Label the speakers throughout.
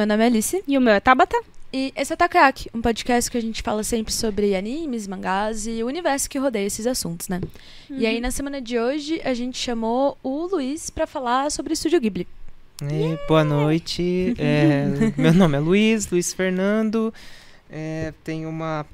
Speaker 1: meu nome é Alice.
Speaker 2: E o meu é Tabata.
Speaker 1: E esse é o Takoyaki, um podcast que a gente fala sempre sobre animes, mangás e o universo que rodeia esses assuntos, né? Uhum. E aí, na semana de hoje, a gente chamou o Luiz para falar sobre o Estúdio Ghibli.
Speaker 3: E, boa noite. É, meu nome é Luiz, Luiz Fernando. É, tenho uma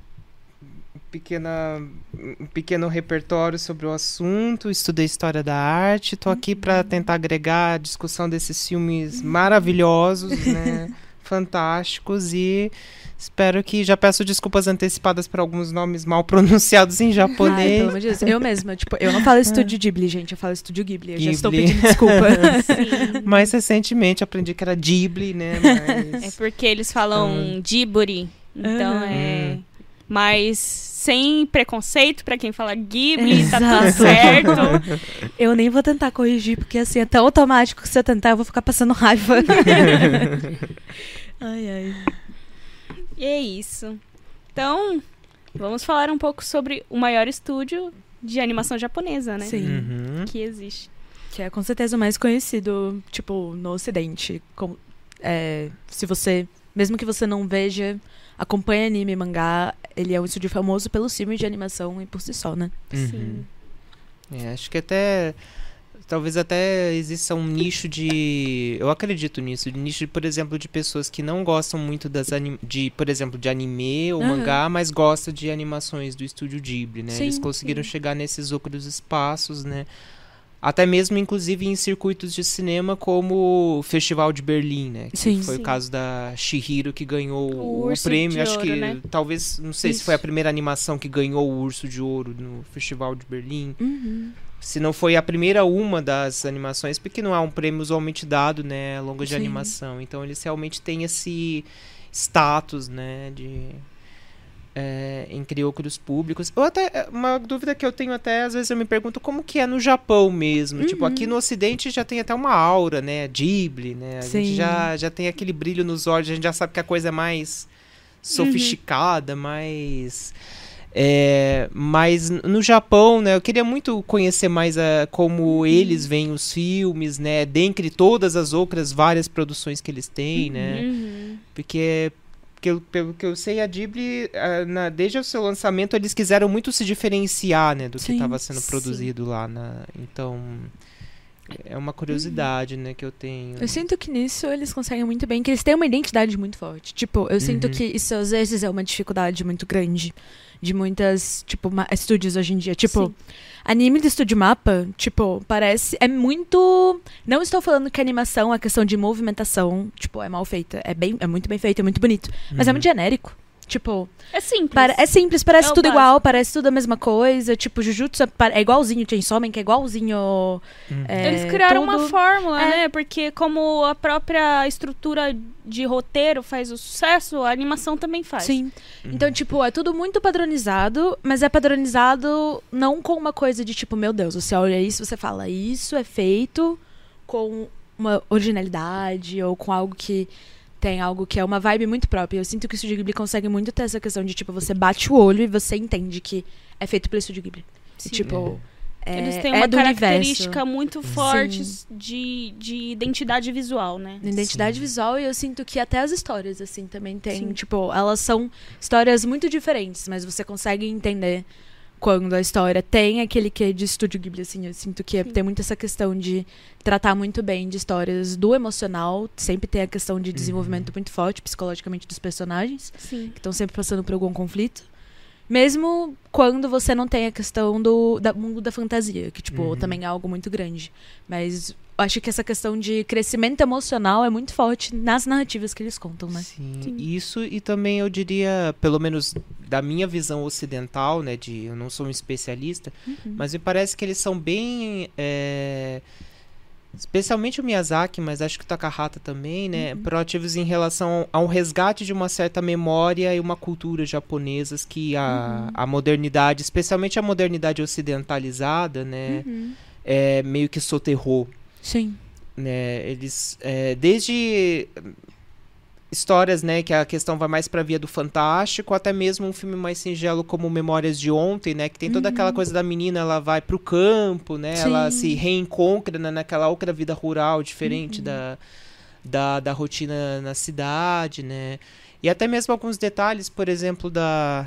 Speaker 3: pequena, um pequeno repertório sobre o assunto, estudei história da arte, estou aqui para uhum. tentar agregar a discussão desses filmes maravilhosos, né? fantásticos e espero que já peço desculpas antecipadas por alguns nomes mal pronunciados em japonês. Ai,
Speaker 1: pelo amor de Deus. Eu mesma, tipo, eu não falo estúdio Ghibli, gente, eu falo estúdio Ghibli. Eu Ghibli. já estou pedindo desculpa.
Speaker 3: Mas recentemente aprendi que era Ghibli, né?
Speaker 2: Mas... É porque eles falam hum. Ghibli, então é mais sem preconceito para quem fala Ghibli, Exato. tá tudo certo.
Speaker 1: Eu nem vou tentar corrigir, porque assim, é tão automático que se eu tentar, eu vou ficar passando raiva. ai, ai.
Speaker 2: E é isso. Então, vamos falar um pouco sobre o maior estúdio de animação japonesa, né?
Speaker 1: Sim.
Speaker 3: Uhum.
Speaker 2: Que existe.
Speaker 1: Que é com certeza o mais conhecido, tipo, no ocidente. Com, é, se você, mesmo que você não veja acompanha anime e mangá, ele é um estúdio famoso pelos filmes de animação e por si só, né?
Speaker 2: Uhum. Sim.
Speaker 3: É, acho que até talvez até exista um nicho de eu acredito nisso de nicho por exemplo de pessoas que não gostam muito das anim... de por exemplo de anime ou uhum. mangá mas gostam de animações do estúdio Ghibli né sim, eles conseguiram sim. chegar nesses outros espaços né até mesmo, inclusive, em circuitos de cinema como o Festival de Berlim, né? Que
Speaker 1: sim,
Speaker 3: foi
Speaker 1: sim.
Speaker 3: o caso da Shihiro que ganhou
Speaker 2: o,
Speaker 3: o prêmio. Acho
Speaker 2: ouro,
Speaker 3: que
Speaker 2: né?
Speaker 3: talvez, não sei Isso. se foi a primeira animação que ganhou o Urso de Ouro no Festival de Berlim.
Speaker 1: Uhum.
Speaker 3: Se não foi a primeira uma das animações, porque não é um prêmio usualmente dado, né? Longa de sim. animação. Então eles realmente têm esse status, né? De é, entre outros públicos. Ou até uma dúvida que eu tenho até às vezes eu me pergunto como que é no Japão mesmo. Uhum. Tipo, aqui uhum. no Ocidente já tem até uma aura, né? Ghibli, né? A Sim. gente já, já tem aquele brilho nos olhos, a gente já sabe que a coisa é mais sofisticada, uhum. mais é, mas no Japão, né, eu queria muito conhecer mais a, como uhum. eles veem os filmes, né, dentre todas as outras várias produções que eles têm, né,
Speaker 2: uhum.
Speaker 3: porque que eu, pelo que eu sei, a Ghibli, uh, na, desde o seu lançamento, eles quiseram muito se diferenciar, né, do sim, que estava sendo sim. produzido lá na. Então. É uma curiosidade, né, que eu tenho.
Speaker 1: Eu sinto que nisso eles conseguem muito bem, que eles têm uma identidade muito forte. Tipo, eu uhum. sinto que isso às vezes é uma dificuldade muito grande de muitas, tipo, estúdios hoje em dia. Tipo, Sim. anime do Estúdio Mapa, tipo, parece. É muito. Não estou falando que a animação, a questão de movimentação, tipo, é mal feita. É, bem, é muito bem feito, é muito bonito. Mas é uhum. muito genérico. Tipo.
Speaker 2: É simples.
Speaker 1: Para, é simples, parece é tudo igual, parece tudo a mesma coisa. Tipo, Jujutsu é, é igualzinho Chainsaw Man, que é igualzinho.
Speaker 2: Uhum. É, Eles criaram tudo. uma fórmula, é. né? Porque como a própria estrutura de roteiro faz o sucesso, a animação também faz.
Speaker 1: Sim. Uhum. Então, tipo, é tudo muito padronizado, mas é padronizado não com uma coisa de tipo, meu Deus, você olha isso você fala, isso é feito com uma originalidade ou com algo que tem algo que é uma vibe muito própria. Eu sinto que o Studio Ghibli consegue muito ter essa questão de, tipo, você bate o olho e você entende que é feito pelo Studio Ghibli.
Speaker 2: Sim.
Speaker 1: E, tipo, é,
Speaker 2: Eles têm
Speaker 1: é
Speaker 2: uma característica universo. muito forte de, de identidade visual, né?
Speaker 1: Identidade Sim. visual e eu sinto que até as histórias, assim, também tem. Sim. Tipo, elas são histórias muito diferentes, mas você consegue entender quando a história tem aquele que de estúdio Ghibli, assim, eu sinto que Sim. tem muito essa questão de tratar muito bem de histórias do emocional, sempre tem a questão de desenvolvimento uhum. muito forte psicologicamente dos personagens,
Speaker 2: Sim.
Speaker 1: que estão sempre passando por algum conflito. Mesmo quando você não tem a questão do da, mundo da fantasia, que, tipo, uhum. também é algo muito grande. Mas acho que essa questão de crescimento emocional é muito forte nas narrativas que eles contam, né?
Speaker 3: Sim, Sim. isso e também eu diria, pelo menos da minha visão ocidental, né, de eu não sou um especialista, uhum. mas me parece que eles são bem é, especialmente o Miyazaki, mas acho que o Takahata também, né, uhum. proativos em relação a um resgate de uma certa memória e uma cultura japonesas que a, uhum. a modernidade, especialmente a modernidade ocidentalizada, né,
Speaker 1: uhum.
Speaker 3: é, meio que soterrou.
Speaker 1: Sim.
Speaker 3: Né, eles, é, desde histórias, né, que a questão vai mais para via do fantástico, até mesmo um filme mais singelo como Memórias de Ontem, né, que tem toda uhum. aquela coisa da menina, ela vai pro campo, né, Sim. ela se reencontra né, naquela outra vida rural diferente uhum. da da, da rotina na cidade, né? E até mesmo alguns detalhes, por exemplo, da.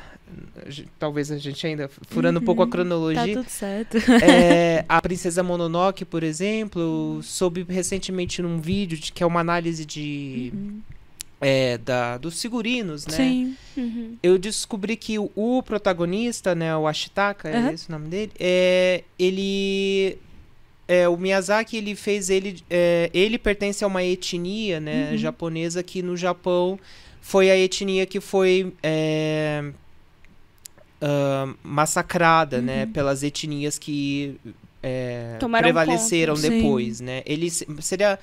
Speaker 3: Talvez a gente ainda furando uhum, um pouco a cronologia.
Speaker 1: Tá tudo certo.
Speaker 3: É, a Princesa Mononoke, por exemplo, soube recentemente num vídeo de, que é uma análise de. Uhum. É, da, dos figurinos, né?
Speaker 1: Sim.
Speaker 3: Uhum. Eu descobri que o, o, protagonista, né, o Ashitaka, é esse o nome dele, é, ele é, o Miyazaki ele fez ele é, ele pertence a uma etnia né uhum. japonesa que no Japão foi a etnia que foi é, uh, massacrada, né, uhum. né, pelas etnias que é, prevaleceram conta. depois, Sim. né? Ele seria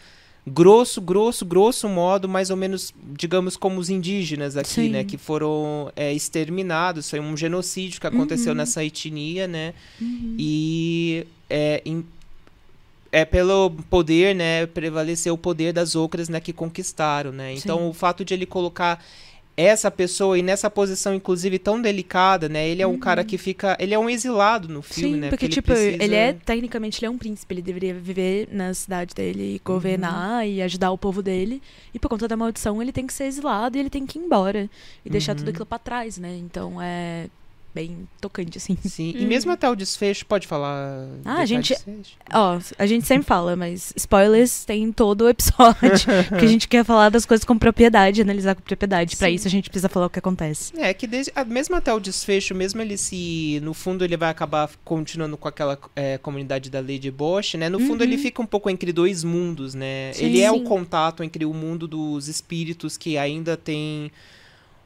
Speaker 3: grosso, grosso, grosso modo, mais ou menos, digamos, como os indígenas aqui, Sim. né, que foram é, exterminados. Foi um genocídio que aconteceu uhum. nessa etnia, né? Uhum. E é, em, é pelo poder, né, prevaleceu o poder das outras, né, que conquistaram, né? Então Sim. o fato de ele colocar essa pessoa e nessa posição inclusive tão delicada, né? Ele é um uhum. cara que fica, ele é um exilado no filme,
Speaker 1: Sim,
Speaker 3: né?
Speaker 1: Porque, porque tipo, ele, precisa... ele é tecnicamente ele é um príncipe, ele deveria viver na cidade dele, e governar uhum. e ajudar o povo dele. E por conta da maldição, ele tem que ser exilado e ele tem que ir embora e deixar tudo uhum. aquilo para trás, né? Então é bem tocante, assim.
Speaker 3: Sim, e mesmo até o desfecho, pode falar.
Speaker 1: Ah, a gente. Ó, a gente sempre fala, mas spoilers tem todo o episódio. que a gente quer falar das coisas com propriedade, analisar com propriedade. Para isso a gente precisa falar o que acontece.
Speaker 3: É, que desde, mesmo até o desfecho, mesmo ele se. No fundo, ele vai acabar continuando com aquela é, comunidade da Lady Bosch, né? No fundo, uhum. ele fica um pouco entre dois mundos, né? Sim, ele é o contato entre o mundo dos espíritos que ainda tem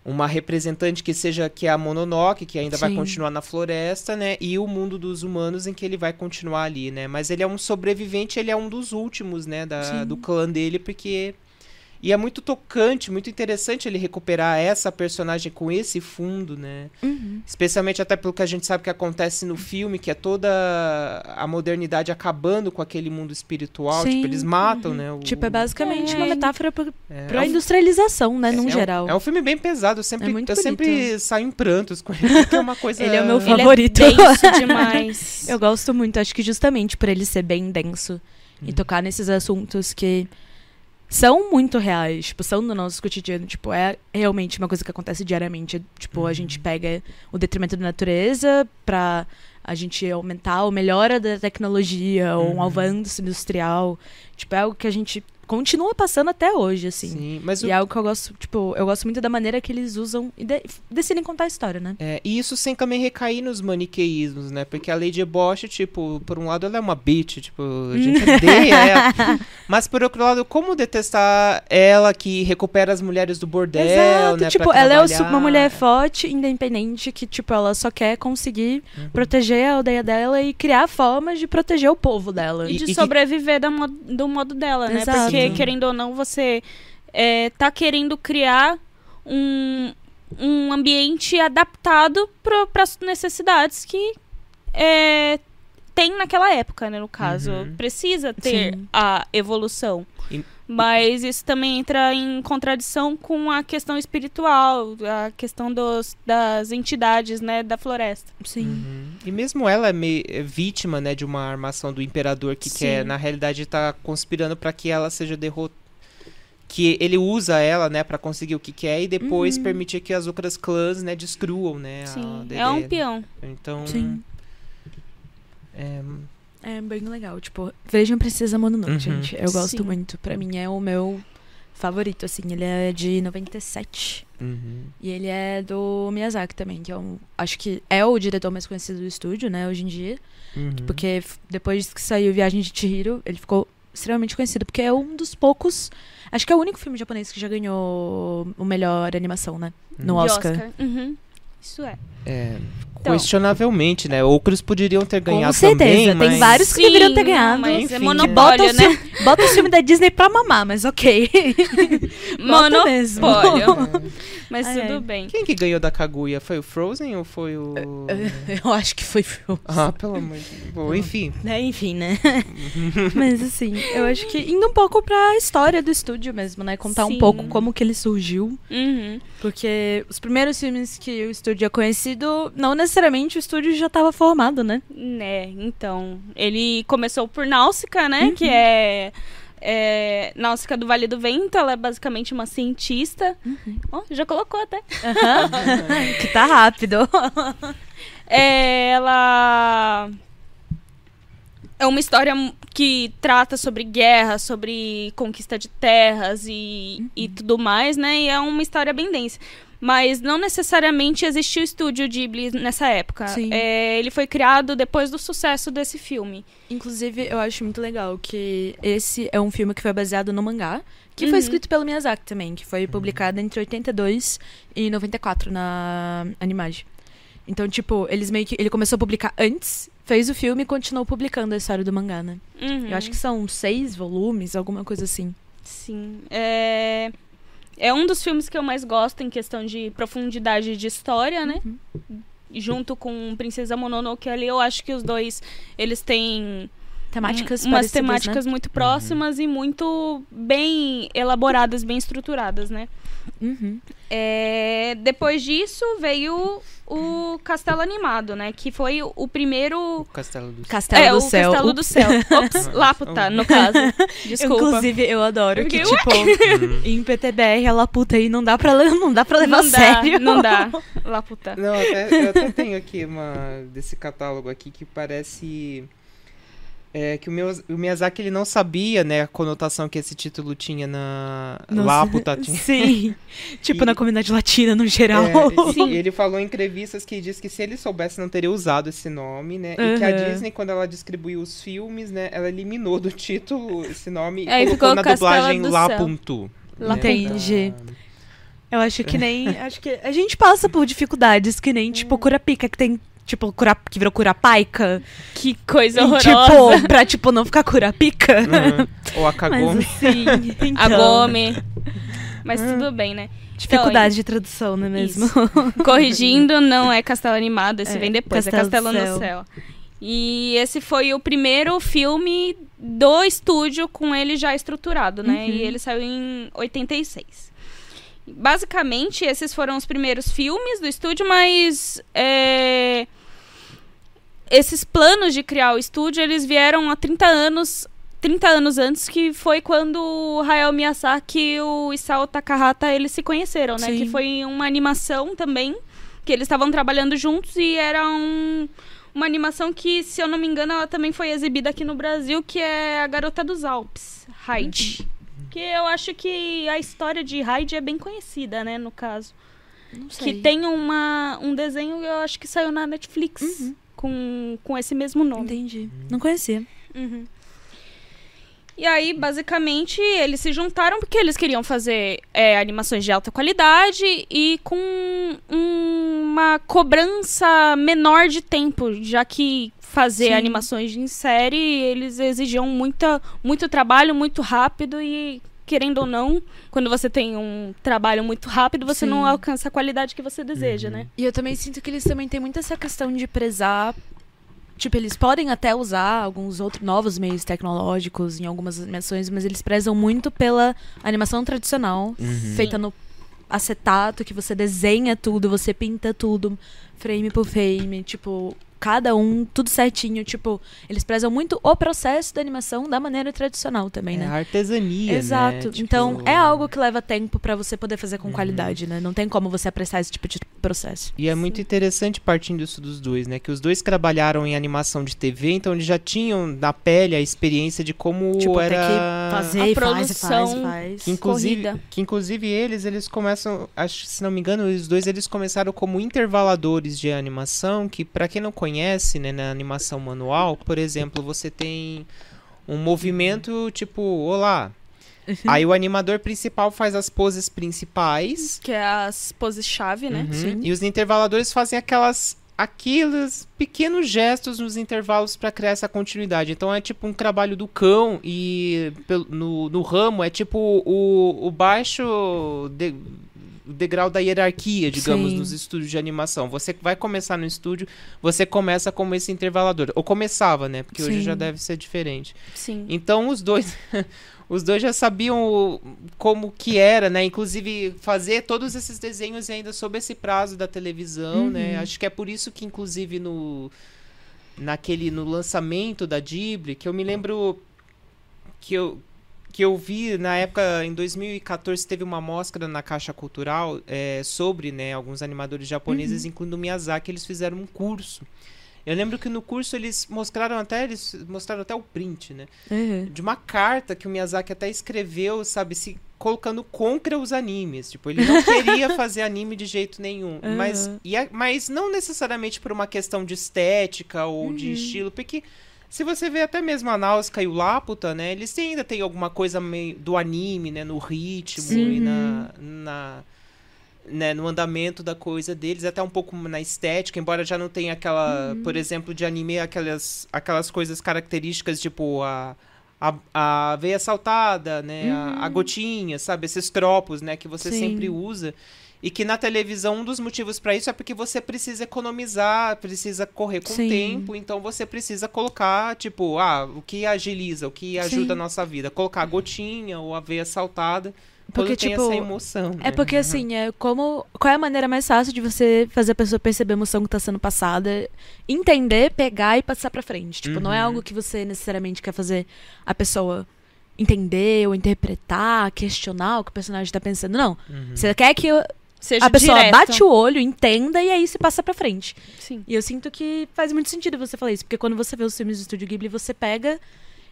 Speaker 3: uma representante que seja que é a Mononoke, que ainda Sim. vai continuar na floresta, né? E o mundo dos humanos em que ele vai continuar ali, né? Mas ele é um sobrevivente, ele é um dos últimos, né, da, do clã dele, porque e é muito tocante, muito interessante ele recuperar essa personagem com esse fundo, né? Uhum. Especialmente até pelo que a gente sabe que acontece no filme, que é toda a modernidade acabando com aquele mundo espiritual. Sim. Tipo, eles matam, uhum. né? O,
Speaker 1: tipo, é basicamente é. uma metáfora para é, a é industrialização, né? É, num
Speaker 3: é
Speaker 1: geral.
Speaker 3: Um, é um filme bem pesado. Eu sempre, é eu sempre saio em prantos com ele, porque é uma coisa...
Speaker 1: ele é o meu favorito. Ele é denso demais. eu gosto muito, acho que justamente por ele ser bem denso. Uhum. E tocar nesses assuntos que são muito reais, tipo, são no nosso cotidiano, tipo, é realmente uma coisa que acontece diariamente, tipo, a gente uhum. pega o detrimento da natureza pra a gente aumentar ou melhora da tecnologia ou um uhum. avanço industrial, tipo, é algo que a gente continua passando até hoje, assim.
Speaker 3: Sim, mas
Speaker 1: e o... é algo que eu gosto, tipo, eu gosto muito da maneira que eles usam e de decidem contar a história, né?
Speaker 3: É, e isso sem também recair nos maniqueísmos, né? Porque a Lady Bosch, tipo, por um lado ela é uma bitch, tipo, a gente odeia ela. Mas por outro lado, como detestar ela que recupera as mulheres do bordel, Exato, né?
Speaker 1: Tipo, ela é uma mulher forte, independente, que, tipo, ela só quer conseguir uhum. proteger a aldeia dela e criar formas de proteger o povo dela.
Speaker 2: E, de e sobreviver que... do modo dela, né? Exato. Porque porque, querendo ou não, você é, tá querendo criar um, um ambiente adaptado para as necessidades que é, tem naquela época, né? No caso, uhum. precisa ter Sim. a evolução. E... Mas isso também entra em contradição com a questão espiritual, a questão dos, das entidades, né, da floresta.
Speaker 1: Sim.
Speaker 3: Uhum. E mesmo ela é, meio, é vítima, né, de uma armação do imperador que Sim. quer, na realidade, tá conspirando para que ela seja derrotada que ele usa ela, né, para conseguir o que quer e depois uhum. permitir que as outras clãs, né, destruam, né,
Speaker 2: Sim, é um peão.
Speaker 3: Então,
Speaker 1: Sim.
Speaker 3: É,
Speaker 1: é bem legal. Tipo, vejam Princesa Mononoke, uhum. gente. Eu gosto Sim. muito. Pra mim é o meu favorito, assim. Ele é de 97.
Speaker 3: Uhum.
Speaker 1: E ele é do Miyazaki também, que é um. Acho que é o diretor mais conhecido do estúdio, né, hoje em dia. Uhum. Porque depois que saiu Viagem de Chihiro, ele ficou extremamente conhecido, porque é um dos poucos. Acho que é o único filme japonês que já ganhou o melhor animação, né? No
Speaker 2: uhum.
Speaker 1: Oscar.
Speaker 2: Oscar. Uhum. Isso é.
Speaker 3: É, então, Questionavelmente, né? Outros poderiam ter ganhado
Speaker 1: com certeza.
Speaker 3: também,
Speaker 1: Tem
Speaker 3: mas...
Speaker 1: vários que
Speaker 2: Sim,
Speaker 1: deveriam ter ganhado.
Speaker 2: Mas Enfim, é monopólio,
Speaker 1: bota
Speaker 2: né?
Speaker 1: O, bota o filme da Disney pra mamar, mas ok.
Speaker 2: monopólio. Mas
Speaker 1: ai,
Speaker 2: tudo
Speaker 1: ai.
Speaker 2: bem.
Speaker 3: Quem que ganhou da Kaguya? Foi o Frozen ou foi o...
Speaker 1: Eu acho que foi Frozen.
Speaker 3: Ah, pelo amor de Deus. Bom, enfim.
Speaker 1: É, enfim, né? mas assim, eu acho que indo um pouco pra história do estúdio mesmo, né? Contar Sim. um pouco como que ele surgiu.
Speaker 2: Uhum.
Speaker 1: Porque os primeiros filmes que o estúdio é conhecido, não necessariamente o estúdio já estava formado, né?
Speaker 2: Né, então. Ele começou por Náusica, né? Uhum. Que é É, Náusica do Vale do Vento, ela é basicamente uma cientista. Uhum. Oh, já colocou até.
Speaker 1: Uhum. que tá rápido.
Speaker 2: é, ela é uma história que trata sobre guerra, sobre conquista de terras e, uhum. e tudo mais, né? E é uma história bem densa. Mas não necessariamente existiu o estúdio Ghibli nessa época. É, ele foi criado depois do sucesso desse filme.
Speaker 1: Inclusive, eu acho muito legal que esse é um filme que foi baseado no mangá, que uhum. foi escrito pelo Miyazaki também, que foi publicado entre 82 e 94 na Animage. Então, tipo, eles meio que. Ele começou a publicar antes, fez o filme e continuou publicando a história do mangá, né? Uhum. Eu acho que são seis volumes, alguma coisa assim.
Speaker 2: Sim. É é um dos filmes que eu mais gosto em questão de profundidade de história, né? Uhum. Junto com Princesa Mononoke ali, eu acho que os dois, eles têm
Speaker 1: temáticas
Speaker 2: umas temáticas né? muito próximas uhum. e muito bem elaboradas, bem estruturadas, né? Uhum. É, depois disso veio o Castelo Animado, né? Que foi o, primeiro.
Speaker 3: Castelo do,
Speaker 1: Castelo é,
Speaker 2: do
Speaker 1: Céu.
Speaker 2: O Castelo do Céu. Ops, Laputa, no caso. Desculpa.
Speaker 1: Inclusive, eu adoro que, tipo, em PTBR, a Laputa aí não dá pra, não dá pra levar
Speaker 2: não
Speaker 1: dá, sério.
Speaker 2: Não dá. Laputa.
Speaker 3: Não, até, eu até tenho aqui uma desse catálogo aqui que parece é que o, meu, o Miyazaki ele não sabia, né, a conotação que esse título tinha na Laputa. Tinha.
Speaker 1: Sim. tipo e, na comunidade latina no geral.
Speaker 3: É, Sim. ele falou em entrevistas que diz que se ele soubesse não teria usado esse nome, né? Uhum. E que a Disney quando ela distribuiu os filmes, né, ela eliminou do título esse nome
Speaker 2: e colocou na dublagem
Speaker 3: Lapuntu.
Speaker 1: Né? Entendi. Eu acho que nem. acho que a gente passa por dificuldades que nem, tipo, Curapica, que tem tipo, cura, que virou curapaica.
Speaker 2: Que coisa
Speaker 1: horrorosa. E, tipo, pra, tipo, não ficar curapica.
Speaker 3: Uhum. Ou a Kagome.
Speaker 1: Mas, assim, então...
Speaker 2: A Gome. Mas hum. tudo bem, né?
Speaker 1: Dificuldade então, de tradução, não é mesmo?
Speaker 2: Corrigindo, não é Castelo Animado, esse é, vem depois, é Castelo é Castelo no Céu. E esse foi o primeiro filme do estúdio com ele já estruturado, né? Uhum. E ele saiu em 86. Basicamente, esses foram os primeiros filmes do estúdio, mas é, esses planos de criar o estúdio, eles vieram há 30 anos 30 anos antes, que foi quando o Hayao Miyazaki e o Isao Takahata eles se conheceram, né? Sim. Que foi uma animação também, que eles estavam trabalhando juntos e era um, uma animação que, se eu não me engano, ela também foi exibida aqui no Brasil, que é A Garota dos Alpes, Hyde. Uhum. Que eu acho que a história de Hyde é bem conhecida, né, no caso. Que tem uma, um desenho, eu acho que saiu na Netflix. Uhum com, com esse mesmo nome.
Speaker 1: Entendi. Não conhecia.
Speaker 2: Uhum. E aí, basicamente, eles se juntaram porque eles queriam fazer é, animações de alta qualidade e com um, uma cobrança menor de tempo, já que fazer Sim. animações em série, eles exigiam muita, muito trabalho, muito rápido e querendo ou não, quando você tem um trabalho muito rápido, você Sim. não alcança a qualidade que você deseja, uhum. né?
Speaker 1: E eu também sinto que eles também têm muito essa questão de prezar Tipo, eles podem até usar alguns outros novos meios tecnológicos em algumas animações, mas eles prezam muito pela animação tradicional, uhum. feita no acetato, que você desenha tudo, você pinta tudo, frame por frame, tipo, cada um, tudo certinho. Tipo, eles prezam muito o processo da animação da maneira tradicional também,
Speaker 3: é
Speaker 1: né?
Speaker 3: artesania,
Speaker 1: Exato.
Speaker 3: Né? Tipo...
Speaker 1: Então, é algo que leva tempo para você poder fazer com uhum. qualidade, né? Não tem como você apressar esse tipo de processo.
Speaker 3: E é muito Sim. interessante partindo isso dos dois, né? Que os dois trabalharam em animação de TV, então eles já tinham na pele a experiência de como
Speaker 1: tipo,
Speaker 3: era
Speaker 1: que fazer a produção faz, faz, faz.
Speaker 3: Que inclusive, corrida. que inclusive eles, eles começam, acho, se não me engano, os dois eles começaram como intervaladores de animação, que para quem não conhece conhece, né, na animação manual, por exemplo, você tem um movimento tipo, olá. Uhum. Aí o animador principal faz as poses principais.
Speaker 2: Que é as poses chave, né?
Speaker 3: Uhum. E os intervaladores fazem aquelas aqueles pequenos gestos nos intervalos para criar essa continuidade. Então é tipo um trabalho do cão e no, no ramo é tipo o, o baixo de, o degrau da hierarquia, digamos, Sim. nos estúdios de animação. Você vai começar no estúdio, você começa como esse intervalador. Ou começava, né? Porque Sim. hoje já deve ser diferente.
Speaker 2: Sim.
Speaker 3: Então os dois. os dois já sabiam como que era, né? Inclusive fazer todos esses desenhos ainda sob esse prazo da televisão, né? uhum. né? Acho que é por isso que inclusive no naquele no lançamento da Ghibli, que eu me lembro que eu que eu vi na época, em 2014, teve uma mostra na Caixa Cultural é, sobre né, alguns animadores japoneses, uhum. incluindo o Miyazaki, eles fizeram um curso. Eu lembro que no curso eles mostraram até eles mostraram até o print, né? Uhum. De uma carta que o Miyazaki até escreveu, sabe, se colocando contra os animes. Tipo, ele não queria fazer anime de jeito nenhum. Uhum. Mas, e, mas não necessariamente por uma questão de estética ou uhum. de estilo, porque se você vê até mesmo a Nausicaa e o Laputa, né? Eles ainda têm alguma coisa meio do anime, né? No ritmo Sim. e na, na né, no andamento da coisa deles, até um pouco na estética, embora já não tenha aquela, uhum. por exemplo, de anime, aquelas, aquelas coisas características, tipo a, a, a veia saltada, né, uhum. a, a, uhum. gotinha, sabe, esses tropos, né, que você Sim. sempre usa. E que na televisão um dos motivos para isso é porque você precisa economizar, precisa correr com o tempo, então você precisa colocar, tipo, ah, o que agiliza, o que ajuda Sim. a nossa vida, colocar a gotinha ou a veia saltada. Porque, tipo, essa emoção.
Speaker 1: É né? porque, assim, é como. Qual é a maneira mais fácil de você fazer a pessoa perceber a emoção que está sendo passada? Entender, pegar e passar pra frente. Tipo, uhum. não é uhum. algo que você necessariamente quer fazer a pessoa entender ou interpretar, questionar o que o personagem está pensando. Não. Uhum. Você quer que Seja a pessoa direto. bate o olho, entenda e aí se passa pra frente. Sim. E eu sinto que faz muito sentido você falar isso, porque quando você vê os filmes do Estúdio Ghibli, você pega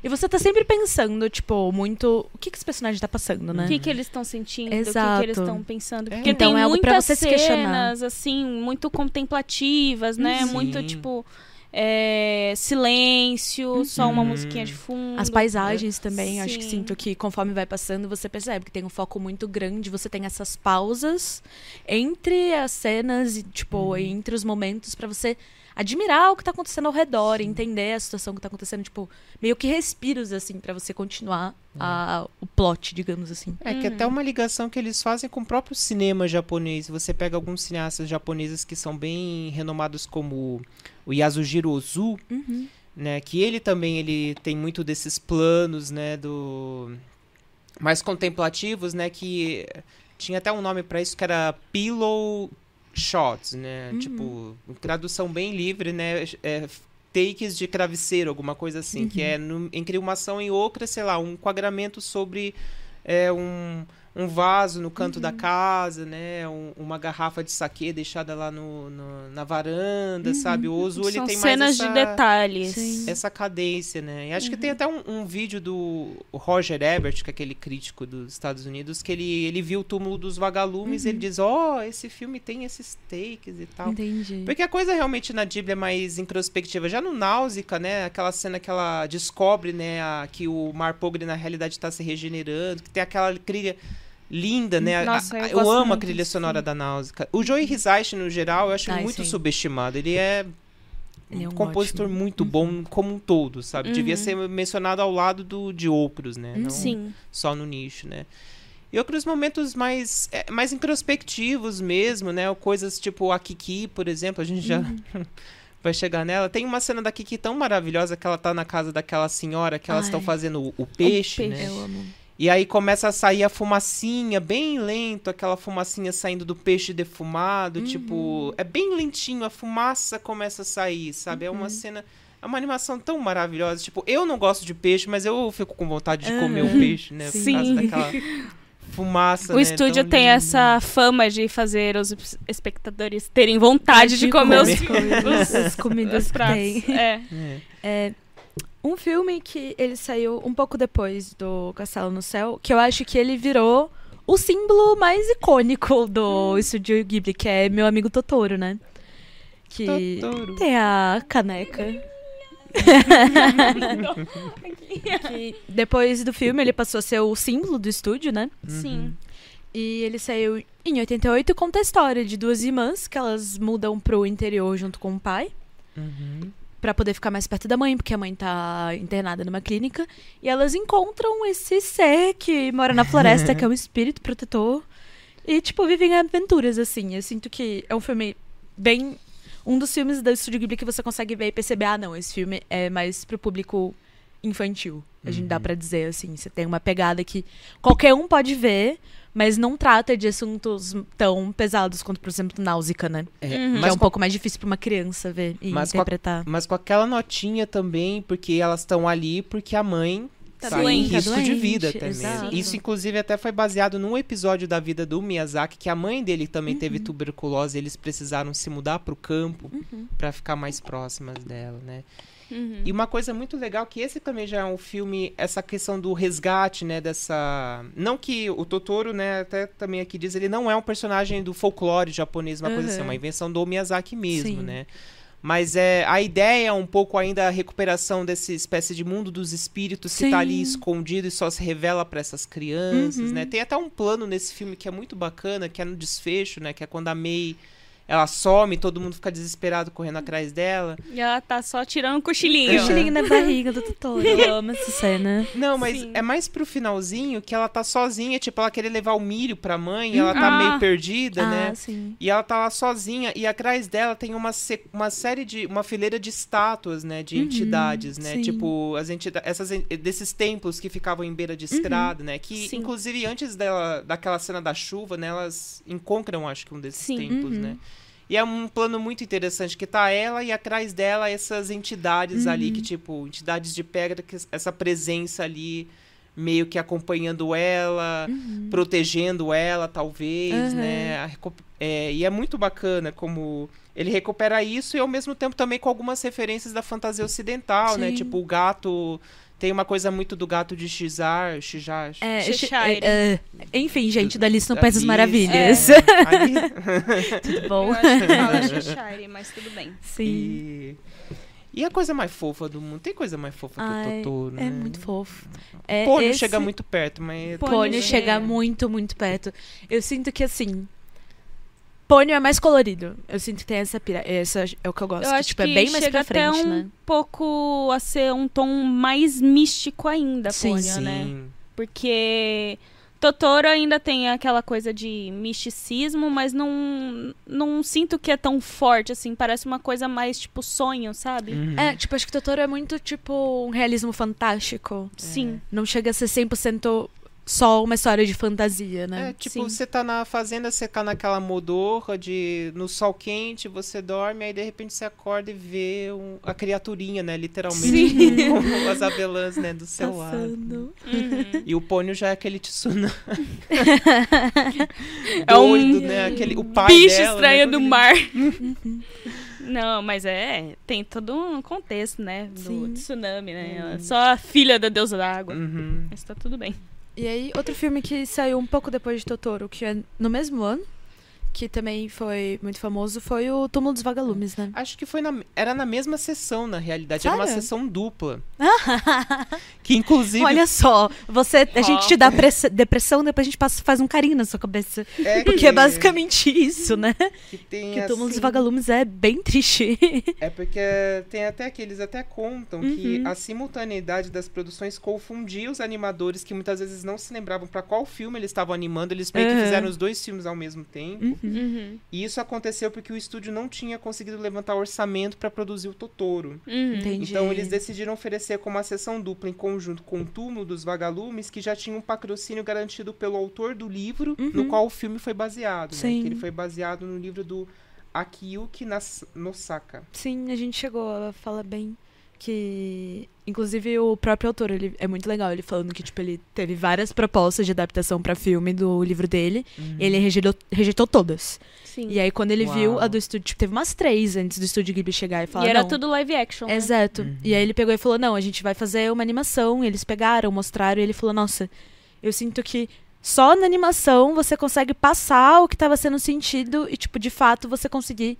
Speaker 1: e você tá sempre pensando, tipo, muito. O que, que esse personagem tá passando, né?
Speaker 2: O que, que eles estão sentindo, Exato. o que, que eles estão pensando. Porque
Speaker 1: é. então,
Speaker 2: tem
Speaker 1: é
Speaker 2: muitas
Speaker 1: pra você
Speaker 2: cenas, assim, muito contemplativas, né? Sim. Muito, tipo. É, silêncio, uhum. só uma musiquinha de fundo.
Speaker 1: As paisagens também, Sim. acho que sinto que conforme vai passando, você percebe que tem um foco muito grande, você tem essas pausas entre as cenas e, tipo, uhum. entre os momentos para você admirar o que tá acontecendo ao redor, entender a situação que tá acontecendo, tipo, meio que respiros, assim, para você continuar a, o plot, digamos assim.
Speaker 3: É, que até uma ligação que eles fazem com o próprio cinema japonês. Você pega alguns cineastas japoneses que são bem renomados como o Yasujiro Ozu, uhum. né, que ele também ele tem muito desses planos, né, do mais contemplativos, né, que tinha até um nome para isso que era pillow shots, né? Uhum. Tipo, tradução bem livre, né? É, takes de travesseiro, alguma coisa assim, uhum. que é no, entre uma ação e outra, sei lá, um enquadramento sobre é, um, um vaso no canto uhum. da casa, né? Um, uma garrafa de saquê deixada lá no, no na varanda, uhum. sabe? O Ozu, ele tem
Speaker 2: cenas
Speaker 3: mais
Speaker 2: essa, de detalhes.
Speaker 3: Sim. Essa cadência, né? E acho uhum. que tem uhum. até um, um, vídeo do Roger Ebert, que é aquele crítico dos Estados Unidos, que ele, ele viu o túmulo dos vagalumes e ele uhum. diz, ó, oh, esse filme tem esses takes e tal.
Speaker 1: Entendi.
Speaker 3: Porque a coisa realmente na Bíblia é mais introspectiva. Já no Náusica, né? Aquela cena que ela descobre, né? A, que o Mar Pogre, na realidade, está se regenerando, que tem aquela trilha linda, né? Nossa, eu, eu amo a trilha sonora sim. da Náusea. O Joey Hisaishi, no geral, eu acho Ai, muito sim. subestimado. Ele é ele é um, compositor ótimo. muito uhum. bom como um todo, sabe? Uhum. Devia ser mencionado ao lado do, de outros, né? Uhum. Não Sim. só no nicho, né? E outros momentos mais, é, mais introspectivos mesmo, né? Coisas tipo a Kiki, por exemplo, a gente já uhum. vai chegar nela. Tem uma cena da Kiki tão maravilhosa que ela tá na casa daquela senhora que elas estão fazendo o, o, peixe, o, peixe, né? Eu amo. E aí começa a sair a fumacinha, bem lento, aquela fumacinha saindo do peixe defumado, tipo, uhum. tipo, é bem lentinho, a fumaça começa a sair, sabe? Uhum. É uma uhum. cena, é uma animação tão maravilhosa. Tipo, eu não gosto de peixe, mas eu fico com vontade de comer o peixe, né?
Speaker 2: Sim. Por causa daquela
Speaker 3: fumaça,
Speaker 2: O
Speaker 3: né?
Speaker 2: estúdio tão tem lindo. essa fama de fazer os espectadores terem vontade de, de comer, comer, os,
Speaker 1: comidas, as comidas pratos.
Speaker 2: É.
Speaker 1: é. é. Um filme que ele saiu um pouco depois do Castelo no Céu, que eu acho que ele virou o símbolo mais icônico do hum. estúdio Ghibli, que é Meu Amigo Totoro, né? Que Totoro. tem a caneca. que depois do filme ele passou a ser o símbolo do estúdio, né?
Speaker 2: Sim.
Speaker 1: E ele saiu em 88 e conta a história de duas irmãs que elas mudam pro interior junto com o pai. Uhum para poder ficar mais perto da mãe, porque a mãe tá internada numa clínica, e elas encontram esse ser que mora na floresta, que é um espírito protetor, e tipo vivem aventuras assim. Eu sinto que é um filme bem um dos filmes da Studio Ghibli que você consegue ver e perceber, ah, não, esse filme é mais pro público infantil. A gente dá uhum. para dizer assim, você tem uma pegada que qualquer um pode ver, mas não trata de assuntos tão pesados quanto, por exemplo, Náusica, né? É, uhum. é um pouco mais difícil para uma criança ver e
Speaker 3: mas
Speaker 1: interpretar.
Speaker 3: Com a, mas com aquela notinha também, porque elas estão ali porque a mãe tá, tá em risco doente, de vida também. Exato. Isso, inclusive, até foi baseado num episódio da vida do Miyazaki, que a mãe dele também uhum. teve tuberculose, e eles precisaram se mudar para o campo uhum. para ficar mais próximas dela, né? Uhum. E uma coisa muito legal que esse também já é um filme, essa questão do resgate, né, dessa, não que o Totoro, né, até também aqui diz, ele não é um personagem do folclore japonês, uma uhum. coisa assim, é uma invenção do Miyazaki mesmo, Sim. né? Mas é, a ideia é um pouco ainda a recuperação dessa espécie de mundo dos espíritos Sim. que está ali escondido e só se revela para essas crianças, uhum. né? Tem até um plano nesse filme que é muito bacana, que é no desfecho, né? Que é quando a Mei ela some, todo mundo fica desesperado correndo atrás dela.
Speaker 2: E ela tá só tirando um cochilinho.
Speaker 1: Uhum. Cochilinho na barriga do Totoro. Eu amo essa cena.
Speaker 3: Não, mas Sim. é mais pro finalzinho que ela tá sozinha, tipo, ela querer levar o milho pra mãe, e ela tá ah. meio perdida, ah, né? Sim. E ela tá lá sozinha, e atrás dela tem uma, uma série de. uma fileira de estátuas, né? De uhum, entidades, né? Sim. Tipo, as entidades. Essas, desses templos que ficavam em beira de uhum. estrada, uhum. né? Que, sim. inclusive, antes dela, daquela cena da chuva, né? Elas encontram, acho que, um desses templos, né? E é um plano muito interessante, que tá ela e atrás dela essas entidades uhum. ali, que tipo, entidades de pedra, que essa presença ali meio que acompanhando ela, uhum. protegendo ela, talvez, uhum. né? É, e é muito bacana como ele recupera isso e ao mesmo tempo também com algumas referências da fantasia ocidental, né? Sim. né? Tipo, o gato tem uma coisa muito do gato de Xizar, Xizar.
Speaker 1: É, é, é, enfim, gente, da lista no País das Maravilhas.
Speaker 2: É, tudo bom? Eu acho que fala Cheshire, mas tudo bem.
Speaker 1: Sim. E...
Speaker 3: E a coisa mais fofa do mundo? Tem coisa mais fofa Ai, que o Totoro, é
Speaker 1: né? É muito fofo. É,
Speaker 3: Pônio esse... chega muito perto, mas...
Speaker 1: Pônio chega muito, muito perto. Eu sinto que, assim, Pônio é mais colorido. Eu sinto que tem essa pira. Essa é o que eu gosto.
Speaker 2: Eu acho tipo, é que é bem mais pra frente, até um né? pouco a ser um tom mais místico ainda, sim, Pônio, sim. né? Porque Totoro ainda tem aquela coisa de misticismo, mas não, não sinto que é tão forte, assim. Parece uma coisa mais, tipo, sonho, sabe?
Speaker 1: Uhum. É, tipo, acho que Totoro é muito, tipo, um realismo fantástico.
Speaker 2: Sim. É.
Speaker 1: Não chega a ser 100% só uma história de fantasia, né?
Speaker 3: É, tipo, Sim. você tá na fazenda, você tá naquela modorra de no sol quente, você dorme, aí de repente você acorda e vê um, a criaturinha, né? Literalmente, com as abelãs, né, do seu Passando. lado. Uhum. E o pônio já é aquele tsunami.
Speaker 2: é um né? Aquele, o pai bicho dela, né, estranho né? do mar. Não, mas é, tem todo um contexto, né? Do Sim. tsunami, né? Uhum. Só a filha da deusa da água. Uhum. Mas tá tudo bem.
Speaker 1: E aí, outro filme que saiu um pouco depois de Totoro, que é no mesmo ano, que também foi muito famoso, foi o Túmulo dos Vagalumes, né?
Speaker 3: Acho que foi na, era na mesma sessão, na realidade. Sério? Era uma sessão dupla. que inclusive.
Speaker 1: Olha só, você, a gente te dá depressão, depois a gente passa, faz um carinho na sua cabeça. É Porque que... é basicamente isso, né? Que, tem, que o Túmulo assim... dos Vagalumes é bem triste.
Speaker 3: é porque tem até que eles até contam uhum. que a simultaneidade das produções confundia os animadores que muitas vezes não se lembravam para qual filme eles estavam animando. Eles meio uhum. que fizeram os dois filmes ao mesmo tempo. Uhum. Uhum. E isso aconteceu porque o estúdio não tinha conseguido levantar orçamento para produzir o Totoro.
Speaker 1: Uhum.
Speaker 3: Então eles decidiram oferecer como uma sessão dupla em conjunto com o Túmulo dos Vagalumes, que já tinha um patrocínio garantido pelo autor do livro uhum. no qual o filme foi baseado. Né? Que ele foi baseado no livro do Akiyuki Nosaka.
Speaker 1: Sim, a gente chegou a falar bem que inclusive o próprio autor ele é muito legal ele falando que tipo ele teve várias propostas de adaptação para filme do livro dele uhum. e ele rejeitou, rejeitou todas Sim. e aí quando ele Uau. viu a do estúdio tipo, teve umas três antes do estúdio Ghibli chegar e falar
Speaker 2: e era
Speaker 1: não.
Speaker 2: tudo live action né?
Speaker 1: exato uhum. e aí ele pegou e falou não a gente vai fazer uma animação e eles pegaram mostraram e ele falou nossa eu sinto que só na animação você consegue passar o que estava sendo sentido e tipo de fato você conseguir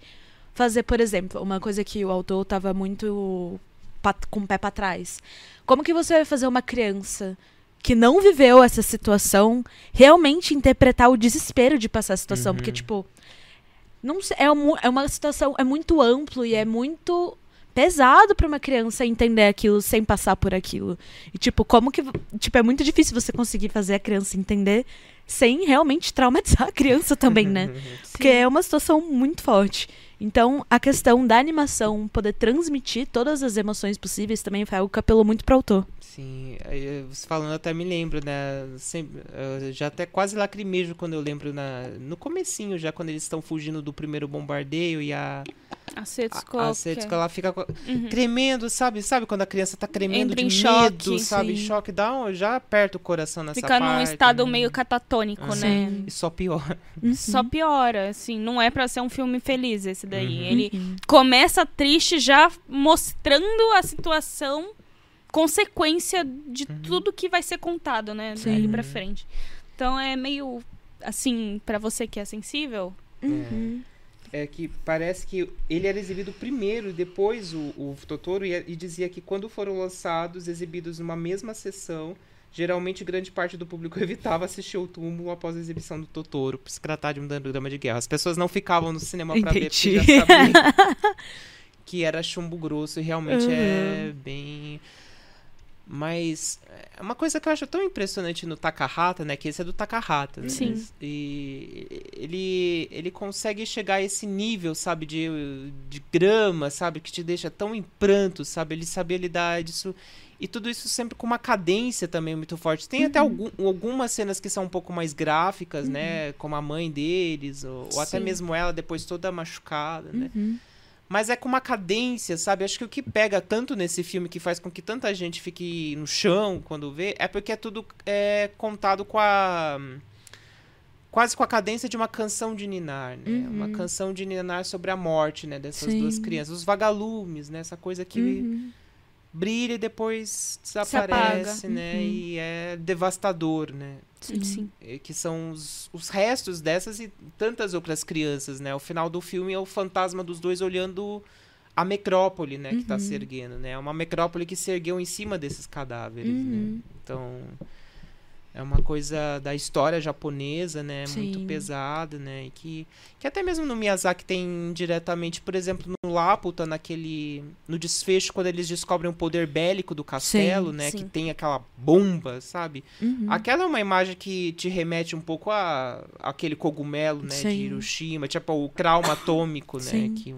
Speaker 1: fazer por exemplo uma coisa que o autor estava muito com o pé para trás. Como que você vai fazer uma criança que não viveu essa situação realmente interpretar o desespero de passar a situação? Uhum. Porque, tipo, não é, um, é uma situação, é muito amplo e é muito pesado para uma criança entender aquilo sem passar por aquilo. E tipo, como que, tipo, é muito difícil você conseguir fazer a criança entender sem realmente traumatizar a criança também, né? Porque é uma situação muito forte. Então, a questão da animação poder transmitir todas as emoções possíveis também foi algo que apelou muito para o autor.
Speaker 3: Sim, você falando até me lembro, né? Sempre, já até quase lacrimejo quando eu lembro na, no comecinho, já quando eles estão fugindo do primeiro bombardeio e a
Speaker 2: A Setsuko.
Speaker 3: A, a Setsuko, ela fica
Speaker 2: Uhum.
Speaker 3: tremendo, sabe? Sabe quando a criança tá tremendo
Speaker 2: Entra em
Speaker 3: de
Speaker 2: choque,
Speaker 3: medo, sabe?
Speaker 2: sim.
Speaker 3: Choque, dá um, já aperta o coração nessa
Speaker 2: Fica
Speaker 3: parte.
Speaker 2: num estado
Speaker 3: né?
Speaker 2: meio catatônico,
Speaker 3: Uhum.
Speaker 2: né?
Speaker 3: E só piora.
Speaker 1: Uhum.
Speaker 2: Só piora, assim, não é pra ser um filme feliz esse daí.
Speaker 3: Uhum.
Speaker 2: Ele
Speaker 1: Uhum.
Speaker 2: começa triste já mostrando a situação consequência de
Speaker 3: Uhum.
Speaker 2: tudo que vai ser contado, né,
Speaker 1: Sim.
Speaker 2: dali pra frente. Então é meio assim, pra você que é sensível,
Speaker 1: Uhum.
Speaker 3: É que parece que ele era exibido primeiro e depois o, o Totoro e, e dizia que quando foram lançados, exibidos numa mesma sessão, geralmente grande parte do público evitava assistir o túmulo após a exibição do Totoro, por se tratar de um drama de guerra. As pessoas não ficavam no cinema pra ver porque já sabiam que era chumbo grosso e realmente é
Speaker 1: Uhum.
Speaker 3: bem... Mas é uma coisa que eu acho tão impressionante no Takahata, né? Que esse é do Takahata, né?
Speaker 2: Sim.
Speaker 3: E ele, ele consegue chegar a esse nível, sabe? De, de grama, sabe? Que te deixa tão em pranto, sabe? Ele sabia lidar disso. E tudo isso sempre com uma cadência também muito forte. Tem até algum, algumas cenas que são um pouco mais gráficas, né? Como a mãe deles, ou, ou até mesmo ela depois toda machucada, né?
Speaker 1: Uhum.
Speaker 3: Mas é com uma cadência, sabe? Acho que o que pega tanto nesse filme, que faz com que tanta gente fique no chão quando vê, é porque é tudo é, contado com a. Quase com a cadência de uma canção de Ninar, né?
Speaker 1: Uhum.
Speaker 3: Uma canção de Ninar sobre a morte, né? Dessas
Speaker 1: Sim.
Speaker 3: duas crianças. Os vagalumes, né? Essa coisa que
Speaker 1: Uhum.
Speaker 3: Brilha e depois desaparece, né?
Speaker 1: Uhum.
Speaker 3: E é devastador, né?
Speaker 1: Sim.
Speaker 2: sim.
Speaker 3: Eh, que são os, os restos dessas e tantas outras crianças, né? O final do filme é o fantasma dos dois olhando a necrópole, né? Que tá
Speaker 1: Uhum.
Speaker 3: se erguendo, né? É uma necrópole que se ergueu em cima desses cadáveres, né?
Speaker 1: Uhum.
Speaker 3: Então, é uma coisa da história japonesa, né? Muito
Speaker 1: Sim.
Speaker 3: pesada, né? E que, que até mesmo no Miyazaki tem diretamente, por exemplo, no Laputa, naquele... No desfecho, quando eles descobrem o poder bélico do castelo, né?
Speaker 2: sim.
Speaker 3: Que tem aquela bomba, sabe?
Speaker 1: Uhum.
Speaker 3: Aquela é uma imagem que te remete um pouco a aquele cogumelo, né, de
Speaker 1: Sim.
Speaker 3: Hiroshima, tipo o trauma atômico, né,
Speaker 1: Sim.
Speaker 3: que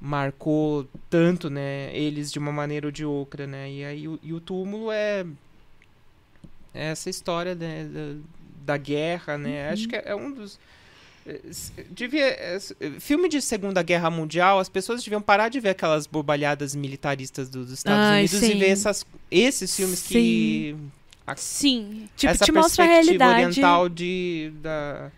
Speaker 3: marcou tanto, né, eles de uma maneira ou de outra, né, e aí o, e o túmulo é essa história né, da, da guerra, né,
Speaker 1: Uhum.
Speaker 3: acho que é, é um dos s- devia s- filme de Segunda Guerra Mundial as pessoas deviam parar de ver aquelas bobalhadas militaristas do- dos Estados
Speaker 1: Ai,
Speaker 3: Unidos e
Speaker 1: sim.
Speaker 3: ver essas esses filmes que
Speaker 2: Sim.
Speaker 1: Tipo,
Speaker 3: essa
Speaker 1: te mostra a
Speaker 3: perspectiva
Speaker 1: realidade.
Speaker 3: oriental de da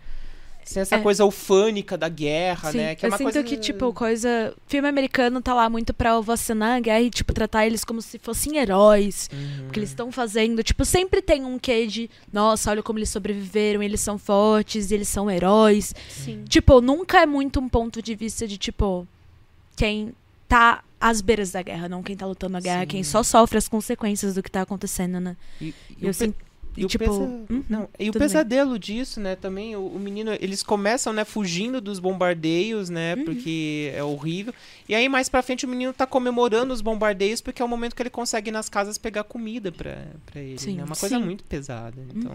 Speaker 3: sem essa
Speaker 1: É.
Speaker 3: coisa ufânica da guerra,
Speaker 1: Sim,
Speaker 3: né? Que é
Speaker 1: eu
Speaker 3: uma
Speaker 1: sinto
Speaker 3: coisa
Speaker 1: que, tipo, coisa. Filme americano tá lá muito pra ovacionar a guerra e, tipo, tratar eles como se fossem heróis.
Speaker 3: Uhum.
Speaker 1: O que eles estão fazendo. Tipo, sempre tem um quê de. Nossa, olha como eles sobreviveram, eles são fortes, eles são heróis.
Speaker 2: Sim.
Speaker 1: Tipo, nunca é muito um ponto de vista de, tipo, quem tá às beiras da guerra, não quem tá lutando a guerra,
Speaker 3: Sim.
Speaker 1: quem só sofre as consequências do que tá acontecendo, né?
Speaker 3: E, e
Speaker 1: Eu
Speaker 3: pe-
Speaker 1: sinto.
Speaker 3: E o
Speaker 1: tipo, uhum,
Speaker 3: não, e o
Speaker 1: tudo bem.
Speaker 3: pesadelo disso, né? Também o, o menino, eles começam, né, fugindo dos bombardeios, né?
Speaker 1: Uhum.
Speaker 3: Porque é horrível. E aí mais pra frente o menino tá comemorando os bombardeios porque é o momento que ele consegue ir nas casas pegar comida pra, pra ele,
Speaker 1: Sim.
Speaker 3: né? É uma coisa
Speaker 2: Sim.
Speaker 3: muito pesada. Então,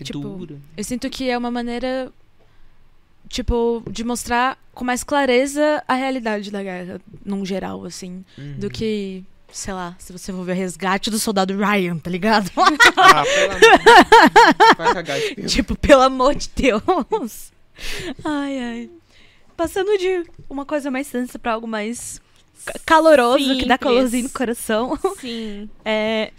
Speaker 3: é
Speaker 1: Tipo,
Speaker 3: duro.
Speaker 1: Eu sinto que é uma maneira, tipo, de mostrar com mais clareza a realidade da guerra, num geral, assim. Do
Speaker 3: Uhum.
Speaker 1: que, sei lá, se você for ver Resgate do Soldado Ryan, tá ligado?
Speaker 3: Ah, pelo amor de Deus. Vai cagar esse filme.
Speaker 1: tipo, pelo amor de Deus. Ai, ai. Passando de uma coisa mais tensa pra algo mais ca- caloroso, que dá
Speaker 2: Simples.
Speaker 1: calorzinho no coração.
Speaker 2: Sim.
Speaker 1: É,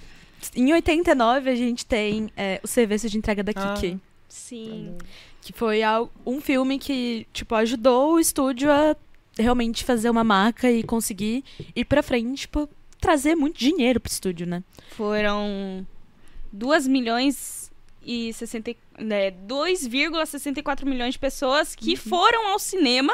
Speaker 1: em 89, a gente tem é, o serviço de entrega da
Speaker 3: Ah.
Speaker 1: Kiki.
Speaker 2: Sim.
Speaker 1: Que foi um filme que, tipo, ajudou o estúdio a realmente fazer uma marca e conseguir ir pra frente, tipo, trazer muito dinheiro pro estúdio, né?
Speaker 2: Foram 2 milhões e 60, né, 2,64 milhões de pessoas que
Speaker 1: Uhum.
Speaker 2: foram ao cinema.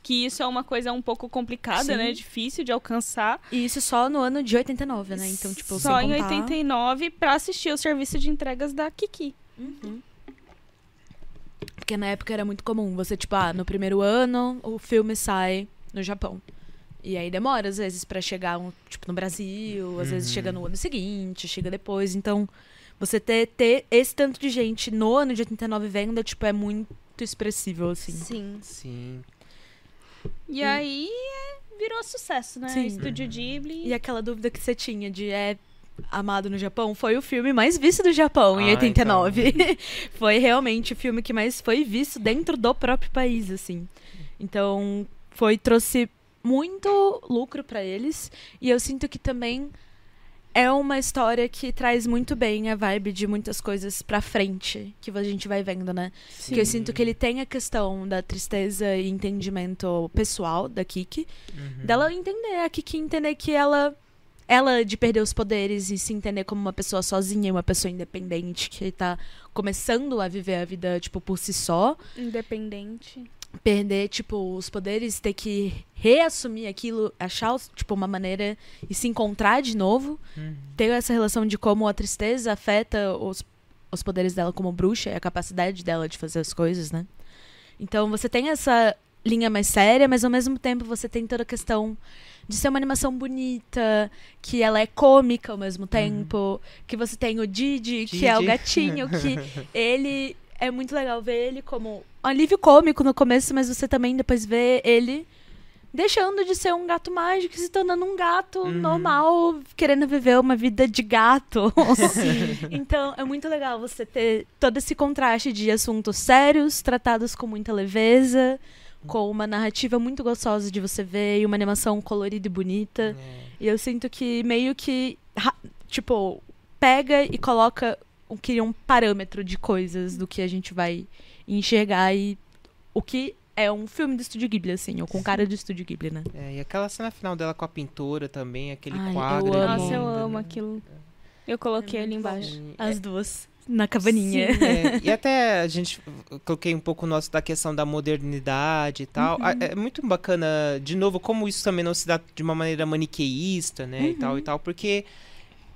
Speaker 2: Que isso é uma coisa um pouco complicada,
Speaker 1: Sim.
Speaker 2: né? Difícil de alcançar.
Speaker 1: E isso só no ano de 89, né? Então, tipo,
Speaker 2: Só em
Speaker 1: contar...
Speaker 2: 89 pra assistir o serviço de entregas da Kiki.
Speaker 1: Uhum. Porque na época era muito comum. Você, tipo, ah, no primeiro ano, o filme sai no Japão. E aí demora, às vezes, pra chegar, um, tipo, no Brasil. Às vezes
Speaker 3: Uhum.
Speaker 1: chega no ano seguinte, chega depois. Então, você ter, ter esse tanto de gente no ano de 89 vendo, tipo, é muito expressivo, assim.
Speaker 2: Sim.
Speaker 3: Sim.
Speaker 2: E aí é, virou sucesso, né?
Speaker 1: Sim.
Speaker 2: Estúdio Ghibli.
Speaker 1: E aquela dúvida que você tinha de é amado no Japão foi o filme mais visto do Japão em
Speaker 3: Ah,
Speaker 1: 89. foi realmente o filme que mais foi visto dentro do próprio país, assim. Então, foi trouxe muito lucro para eles e eu sinto que também é uma história que traz muito bem a vibe de muitas coisas pra frente que a gente vai vendo, né? Sim. Que eu sinto que ele tem a questão da tristeza e entendimento pessoal da Kiki. Uhum. Dela entender, a Kiki entender que ela. Ela de perder os poderes e se entender como uma pessoa sozinha, uma pessoa independente que tá começando a viver a vida, tipo, por si só.
Speaker 2: Independente
Speaker 1: perder, tipo, os poderes, ter que reassumir aquilo, achar, tipo, uma maneira e se encontrar de novo. Uhum. Ter essa relação de como a tristeza afeta os, os poderes dela como bruxa e a capacidade dela de fazer as coisas, né? Então você tem essa linha mais séria, mas ao mesmo tempo você tem toda a questão de ser uma animação bonita, que ela é cômica ao mesmo tempo, uhum. que você tem o Didi, Didi, que é o gatinho, que ele é muito legal ver ele como alívio cômico no começo, mas você também depois vê ele deixando de ser um gato mágico e se tornando um gato uhum. normal, querendo viver uma vida de gato. então, é muito legal você ter todo esse contraste de assuntos sérios, tratados com muita leveza, com uma narrativa muito gostosa de você ver e uma animação colorida e bonita. Uhum. E eu sinto que meio que, tipo, pega e coloca cria um parâmetro de coisas do que a gente vai enxergar e o que é um filme do Estúdio Ghibli, assim, ou com cara do Estúdio Ghibli, né?
Speaker 3: É, e aquela cena final dela com a pintora também, aquele Ai, quadro.
Speaker 2: Eu amo. Nossa, eu amo né? aquilo. Eu coloquei é ali embaixo.
Speaker 1: As é. duas. Na cabaninha.
Speaker 3: Sim, é. E até a gente coloquei um pouco o nosso da questão da modernidade e tal. Uhum. É muito bacana, de novo, como isso também não se dá de uma maneira maniqueísta, né? Uhum. E tal e tal, porque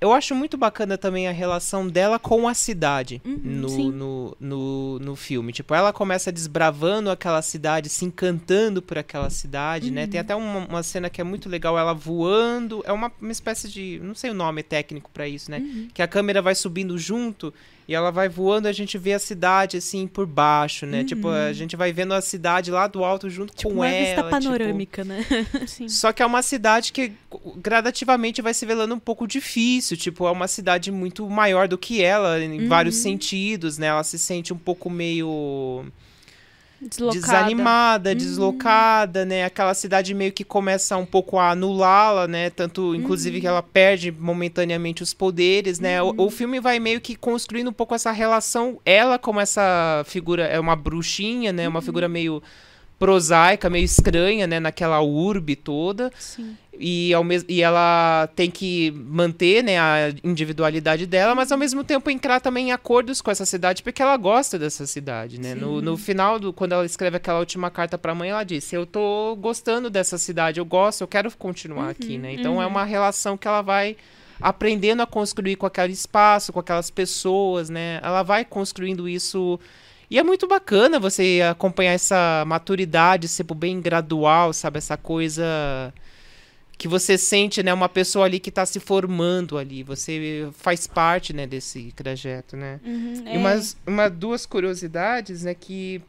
Speaker 3: eu acho muito bacana também a relação dela com a cidade uhum, no, no, no, no, filme. Tipo, ela começa desbravando aquela cidade, se encantando por aquela cidade, uhum. né? Tem uhum. até uma, uma, cena que é muito legal, ela voando. É uma, uma espécie de. Não sei o nome técnico para isso, né? Uhum. Que a câmera vai subindo junto e ela vai voando, a gente vê a cidade assim por baixo, né? Uhum. Tipo, a uhum. gente vai vendo a cidade lá do alto junto tipo, com uma ela. Vista
Speaker 1: tipo panorâmica,
Speaker 3: tipo...
Speaker 1: né?
Speaker 3: Sim. Só que é uma cidade que gradativamente vai se velando um pouco difícil, tipo, é uma cidade muito maior do que ela em uhum. vários sentidos, né? Ela se sente um pouco meio Deslocada. desanimada, uhum. deslocada, né? Aquela cidade meio que começa um pouco a anulá-la, né? Tanto, inclusive, uhum. que ela perde momentaneamente os poderes, né? Uhum. O, o, filme vai meio que construindo um pouco essa relação. Ela, como essa figura, é uma bruxinha, né? Uma uhum. figura meio prosaica, meio estranha, né? Naquela urbe toda.
Speaker 2: Sim
Speaker 3: e, ao e ela tem que manter né, a individualidade dela, mas ao mesmo tempo entrar também em acordos com essa cidade, porque ela gosta dessa cidade, né? No, no, final, do, quando ela escreve aquela última carta para a mãe, ela disse: Eu tô gostando dessa cidade, eu gosto, eu quero continuar uhum, aqui, né? Então é uhum. é uma relação que ela vai aprendendo a construir com aquele espaço, com aquelas pessoas, né? Ela vai construindo isso. E é muito bacana você acompanhar essa maturidade, ser bem gradual, sabe? Essa coisa que você sente, né, uma pessoa ali que está se formando ali, você faz parte, né, desse trajeto, né?
Speaker 2: Uhum,
Speaker 3: e umas, uma, duas curiosidades, né, que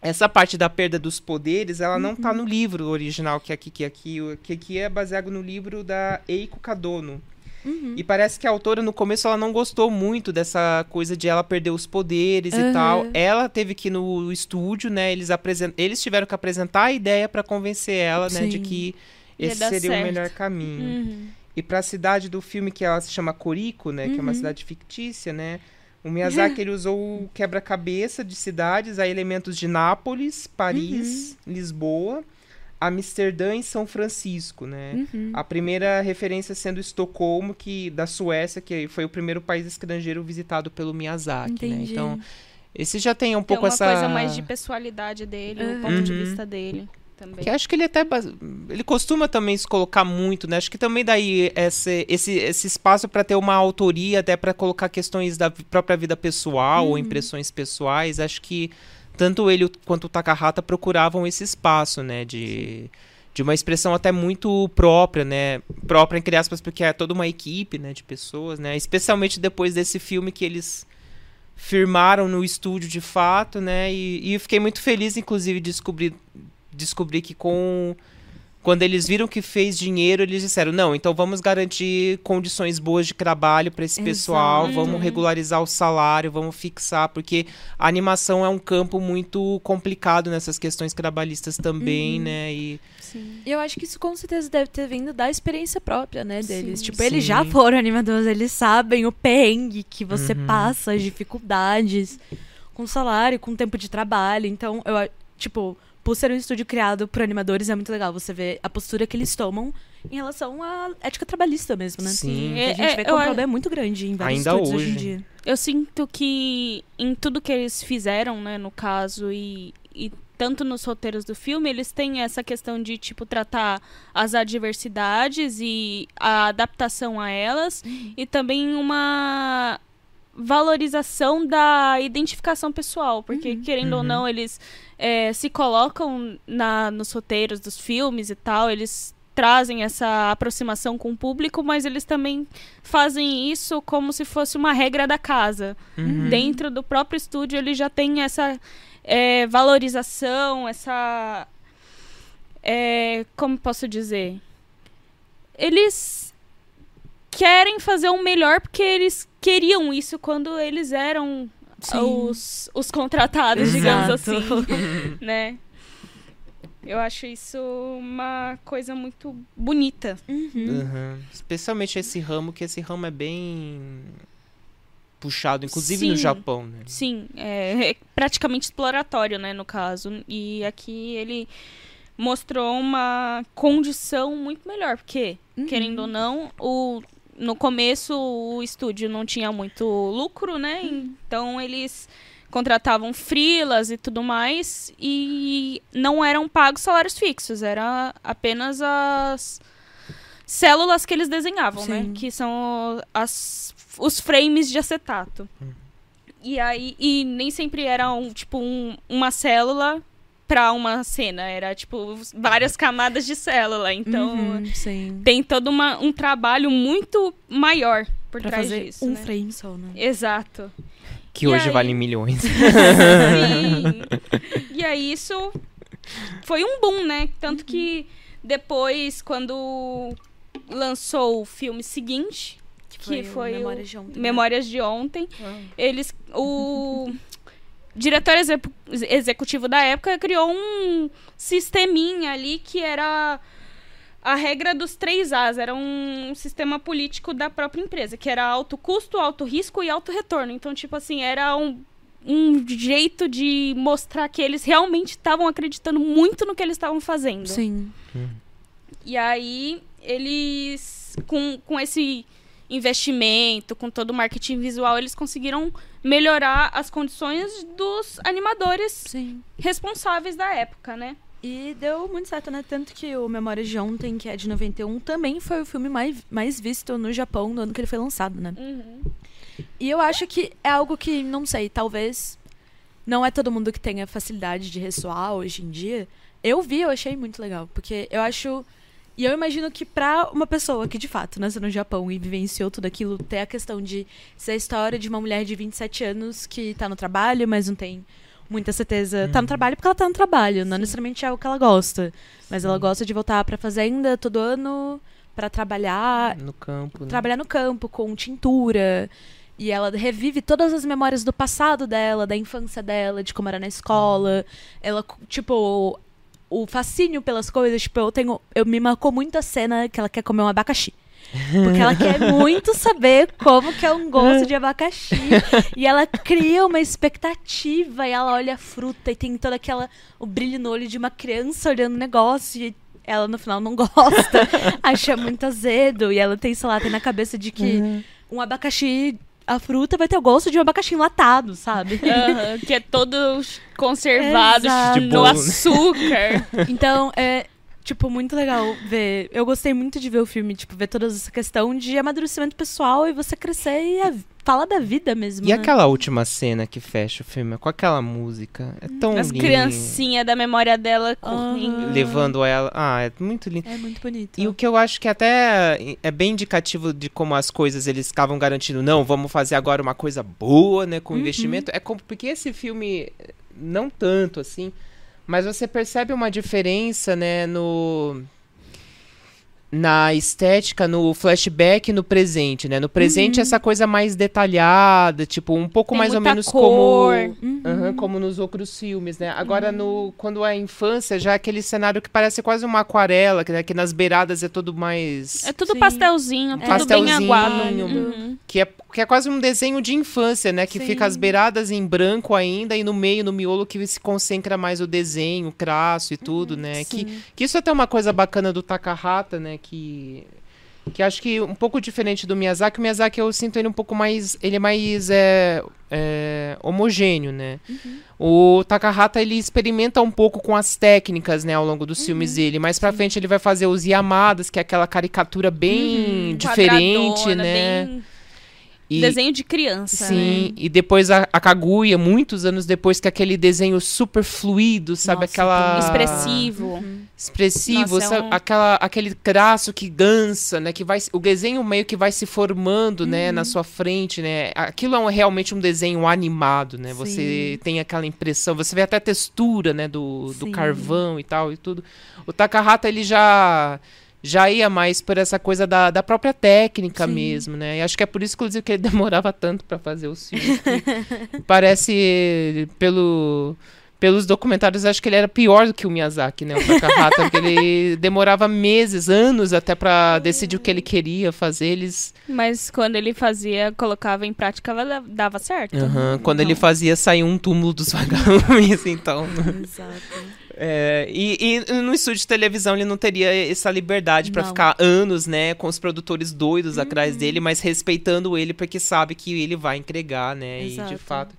Speaker 3: essa parte da perda dos poderes, ela uhum. não está no livro original que é aqui que aqui, o que aqui é baseado no livro da Eiko Kadono. Uhum. E parece que a autora, no começo, ela não gostou muito dessa coisa de ela perder os poderes uhum. e tal. Ela teve que ir no estúdio, né? Eles, apresent... Eles tiveram que apresentar a ideia para convencer ela, né? De que esse seria certo. o melhor caminho. Uhum. E para a cidade do filme que ela se chama Corico, né, uhum. que é uma uhum. cidade fictícia, né? O Miyazaki ele usou o quebra-cabeça de cidades a elementos de Nápoles, Paris, uhum. Lisboa, Amsterdã e São Francisco, né? Uhum. A primeira referência sendo Estocolmo, que da Suécia, que foi o primeiro país estrangeiro visitado pelo Miyazaki, né? Entendi. né? Então, esse já tem um tem pouco
Speaker 2: uma
Speaker 3: essa
Speaker 2: coisa mais de pessoalidade dele, o ponto de uhum. vista dele
Speaker 3: também. Que acho que ele até ele costuma também se colocar muito, né? Acho que também daí esse esse, esse espaço para ter uma autoria, até para colocar questões da própria vida pessoal uhum. ou impressões pessoais, acho que tanto ele quanto o Takahata procuravam esse espaço, né, de de uma expressão até muito própria, né? Própria entre aspas, porque é toda uma equipe, né, de pessoas, né? Especialmente depois desse filme que eles firmaram no estúdio de fato, né? E, e fiquei muito feliz, inclusive, de descobrir descobri que com quando eles viram que fez dinheiro, eles disseram: não, então vamos garantir condições boas de trabalho para esse Exato. pessoal, vamos regularizar o salário, vamos fixar, porque a animação é um campo muito complicado nessas questões trabalhistas também, uhum. né? E
Speaker 1: Sim. eu acho que isso com certeza deve ter vindo da experiência própria, né, deles. Sim. Tipo, Sim. eles já foram animadores, eles sabem o perrengue que você uhum. passa, as dificuldades com salário, com tempo de trabalho. Então, eu, tipo, por ser um estúdio criado por animadores, é muito legal você ver a postura que eles tomam em relação à ética trabalhista mesmo, né?
Speaker 3: Sim.
Speaker 1: Que a gente é, vê que é um problema muito grande em vários Ainda estúdios hoje. hoje em dia.
Speaker 2: Eu sinto que em tudo que eles fizeram, né, no caso, e, e tanto nos roteiros do filme, eles têm essa questão de, tipo, tratar as adversidades e a adaptação a elas, uhum. e também uma valorização da identificação pessoal, porque uhum. querendo uhum. ou não, eles é, se colocam na, nos roteiros dos filmes e tal, eles trazem essa aproximação com o público, mas eles também fazem isso como se fosse uma regra da casa. Uhum. Dentro do próprio estúdio, ele já tem essa é, valorização, essa. É, como posso dizer? Eles querem fazer o melhor porque eles queriam isso quando eles eram os, os contratados, digamos assim, né? Eu acho isso uma coisa muito bonita.
Speaker 3: Uhum. Uhum. Especialmente esse ramo, que esse ramo é bem puxado, inclusive sim, no Japão, né?
Speaker 2: Sim, é, é, praticamente exploratório, né, no caso. E aqui ele mostrou uma condição muito melhor, porque, uhum. querendo ou não, o no começo o estúdio não tinha muito lucro, né? Então eles contratavam frilas e tudo mais e não eram pagos salários fixos, era apenas as células que eles desenhavam, né? Sim. né? Que são as, os frames de acetato. Hum. E aí e nem sempre era um, tipo um, uma célula para uma cena. Era, tipo, várias camadas de célula. Então, uhum, tem todo uma, um trabalho muito maior por pra trás
Speaker 1: fazer
Speaker 2: disso.
Speaker 1: Um
Speaker 2: né?
Speaker 1: frame só, né?
Speaker 2: Exato.
Speaker 3: Que e hoje aí... vale milhões. Sim.
Speaker 2: E aí isso foi um boom, né? Tanto uhum. que depois, quando lançou o filme seguinte, que foi, foi Memórias de Ontem, né? Memórias de Ontem uhum. eles o diretor executivo da época criou um sisteminha ali que era a regra dos três As. Era um sistema político da própria empresa, que era alto custo, alto risco e alto retorno. Então, tipo assim, era um, um jeito de mostrar que eles realmente estavam acreditando muito no que eles estavam fazendo.
Speaker 1: Sim.
Speaker 2: Hum. E aí, eles, com, com esse investimento, com todo o marketing visual, eles conseguiram melhorar as condições dos animadores
Speaker 1: Sim.
Speaker 2: responsáveis da época, né?
Speaker 1: E deu muito certo, né? Tanto que o Memórias de Ontem, que é de 91, também foi o filme mais, mais visto no Japão no ano que ele foi lançado, né?
Speaker 2: Uhum.
Speaker 1: E eu acho que é algo que, não sei, talvez não é todo mundo que tenha facilidade de ressoar hoje em dia. Eu vi, eu achei muito legal, porque eu acho e eu imagino que para uma pessoa que de fato nasceu no Japão e vivenciou tudo aquilo, ter a questão de ser a história de uma mulher de 27 anos que tá no trabalho, mas não tem muita certeza. Uhum. Tá no uhum. trabalho porque ela tá no trabalho, não necessariamente é o que ela gosta. Mas Sim. ela gosta de voltar pra fazenda todo ano para trabalhar.
Speaker 3: No campo. Né?
Speaker 1: Trabalhar no campo, com tintura. E ela revive todas as memórias do passado dela, da infância dela, de como era na escola. Ela, tipo, o fascínio pelas coisas, tipo, eu tenho. Eu me marcou muito a cena que ela quer comer um abacaxi. Porque ela quer muito saber como que é um gosto de abacaxi. e ela cria uma expectativa e ela olha a fruta e tem toda aquela. o brilho no olho de uma criança olhando o negócio. E ela no final não gosta, acha muito azedo. E ela tem, sei lá, tem na cabeça de que uhum. um abacaxi a fruta vai ter o gosto de um abacaxi enlatado, sabe?
Speaker 2: Uhum, que é todo conservado no açúcar.
Speaker 1: então, é, tipo, muito legal ver. Eu gostei muito de ver o filme, tipo, ver toda essa questão de amadurecimento pessoal e você crescer e a, fala da vida mesmo.
Speaker 3: E né? aquela última cena que fecha o filme, com aquela música. É tão As
Speaker 2: criancinhas da memória dela correndo.
Speaker 3: Uhum. Levando ela. Ah, é muito lindo.
Speaker 1: É muito bonito.
Speaker 3: E o que eu acho que até é bem indicativo de como as coisas eles estavam garantindo, não, vamos fazer agora uma coisa boa, né, com uhum. investimento. É como, porque esse filme, não tanto assim, mas você percebe uma diferença, né, no na estética, no flashback no presente, né? No presente, uhum. essa coisa mais detalhada, tipo, um pouco Tem mais ou menos cor. como. Uhum. como nos outros filmes, né? Agora, uhum. no, quando é infância, já é aquele cenário que parece quase uma aquarela, que, né? que nas beiradas é tudo mais.
Speaker 2: É tudo Sim. pastelzinho, tudo pastelzinho, bem aguado. Uhum.
Speaker 3: Que, é, que é quase um desenho de infância, né? Que Sim. fica as beiradas em branco ainda e no meio, no miolo, que se concentra mais o desenho, o traço e tudo, uhum. né? Que, que isso é até uma coisa bacana do Takahata, né? Que que acho que um pouco diferente do Miyazaki, o Miyazaki eu sinto ele um pouco mais, ele é mais é, é, homogêneo, né? Uhum. O Takahata ele experimenta um pouco com as técnicas, né, ao longo dos uhum. filmes dele. Mais para frente ele vai fazer os Yamadas, que é aquela caricatura bem uhum. diferente, né? Bem
Speaker 2: e, desenho de criança.
Speaker 3: Sim, né? e depois a, a Kaguya, muitos anos depois, que é aquele desenho super fluido, sabe? Nossa, aquela.
Speaker 2: Expressivo.
Speaker 3: Uhum. Expressivo, Nossa, sabe? É um... Aquela, aquele traço que dança, né? Que vai, o desenho meio que vai se formando, uhum. né? Na uhum. sua frente, né? Aquilo é um, realmente um desenho animado, né? Sim. Você tem aquela impressão, você vê até a textura, né? Do, do carvão e tal e tudo. O Takahata, ele já já ia mais por essa coisa da, da própria técnica Sim. mesmo, né? E acho que é por isso, inclusive, que ele demorava tanto para fazer os filmes. parece, pelo, pelos documentários, acho que ele era pior do que o Miyazaki, né? O Takahata, porque ele demorava meses, anos até para decidir o que ele queria fazer. Eles...
Speaker 2: Mas quando ele fazia, colocava em prática, dava certo.
Speaker 3: Uhum. Quando ele fazia, sair um túmulo dos vagalumes, então. Exato. É, e, e, no estúdio de televisão ele não teria essa liberdade para ficar anos, né, com os produtores doidos uhum. atrás dele, mas respeitando ele porque sabe que ele vai entregar, né, Exato. e de fato.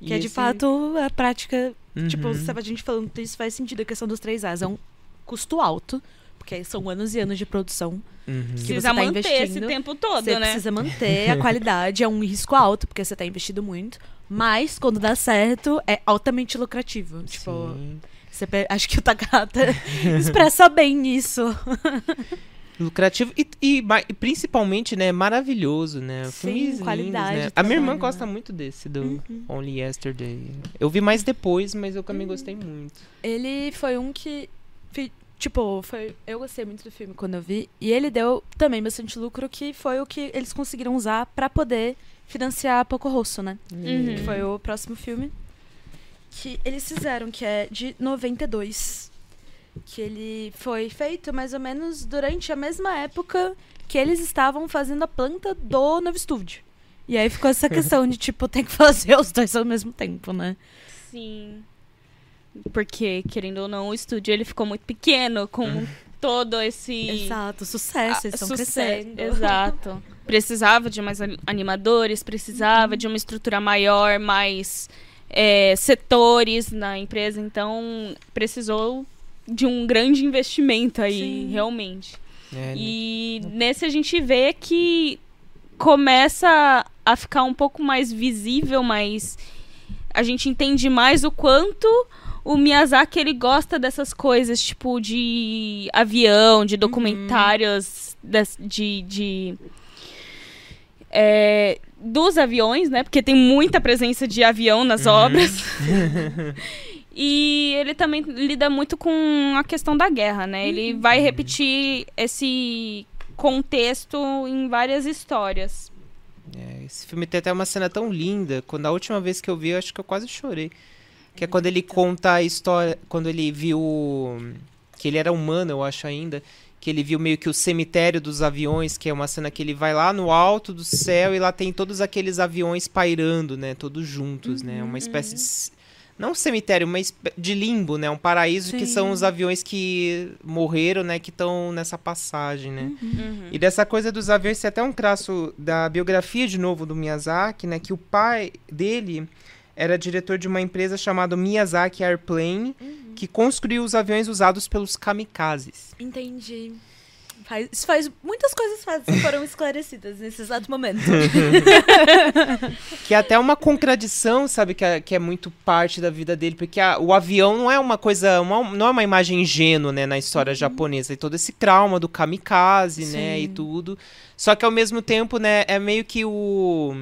Speaker 1: Que é de fato a prática, tipo, uhum. tipo, a gente falando isso faz sentido a questão dos três As, é um custo alto, porque são anos e anos de produção.
Speaker 2: Uhum. Que precisa você tá manter investindo. esse tempo todo,
Speaker 1: você
Speaker 2: né?
Speaker 1: precisa manter a qualidade, é um risco alto, porque você está investindo muito. Mas, quando dá certo, é altamente lucrativo. Tipo, Sim. Você, acho que o Takata expressa bem isso.
Speaker 3: Lucrativo e, e, e, principalmente, né, maravilhoso, né?
Speaker 1: Sim, qualidade.
Speaker 3: Lindos, né? A minha irmã gosta muito desse, do uhum. Only Yesterday. Eu vi mais depois, mas eu também uhum. gostei muito.
Speaker 1: Ele foi um que. Tipo, foi, eu gostei muito do filme quando eu vi. E ele deu também bastante lucro, que foi o que eles conseguiram usar para poder financiar Poco Rosso, né? Uhum. Que foi o próximo filme que eles fizeram, que é de 92. Que ele foi feito mais ou menos durante a mesma época que eles estavam fazendo a planta do novo estúdio. E aí ficou essa questão de, tipo, tem que fazer os dois ao mesmo tempo, né?
Speaker 2: Sim. Porque, querendo ou não, o estúdio ele ficou muito pequeno com todo esse.
Speaker 1: Exato, sucesso, eles estão crescendo.
Speaker 2: Exato. precisava de mais animadores, precisava uhum. de uma estrutura maior, mais é, setores na empresa, então precisou de um grande investimento aí, Sim. realmente. É, né? e nesse a gente vê que começa a ficar um pouco mais visível, mas a gente entende mais o quanto o Miyazaki ele gosta dessas coisas, tipo de avião, de uhum. documentários uhum. de, de, de é, dos aviões, né? Porque tem muita presença de avião nas uhum. obras. e ele também lida muito com a questão da guerra, né? Ele uhum. vai repetir esse contexto em várias histórias.
Speaker 3: É, esse filme tem até uma cena tão linda. Quando a última vez que eu vi, eu acho que eu quase chorei. Que é quando ele conta a história. Quando ele viu. Que ele era humano, eu acho ainda que ele viu meio que o cemitério dos aviões, que é uma cena que ele vai lá no alto do céu e lá tem todos aqueles aviões pairando, né, todos juntos, uhum, né, uma espécie de não um cemitério, mas de limbo, né, um paraíso Sim. que são os aviões que morreram, né, que estão nessa passagem, né. Uhum. uhum. E dessa coisa dos aviões, tem até um traço da biografia de novo do Miyazaki, né, que o pai dele era diretor de uma empresa chamada Miyazaki Airplane, uhum. Que construiu os aviões usados pelos kamikazes.
Speaker 1: Entendi. Faz, isso faz. Muitas coisas faz, foram esclarecidas nesse exato momento.
Speaker 3: que é até uma contradição, sabe? Que é, que é muito parte da vida dele, porque a, o avião não é uma coisa. Uma, não é uma imagem ingênua, né, na história uhum. japonesa. E todo esse trauma do kamikaze, Sim. né? E tudo. Só que ao mesmo tempo, né, é meio que o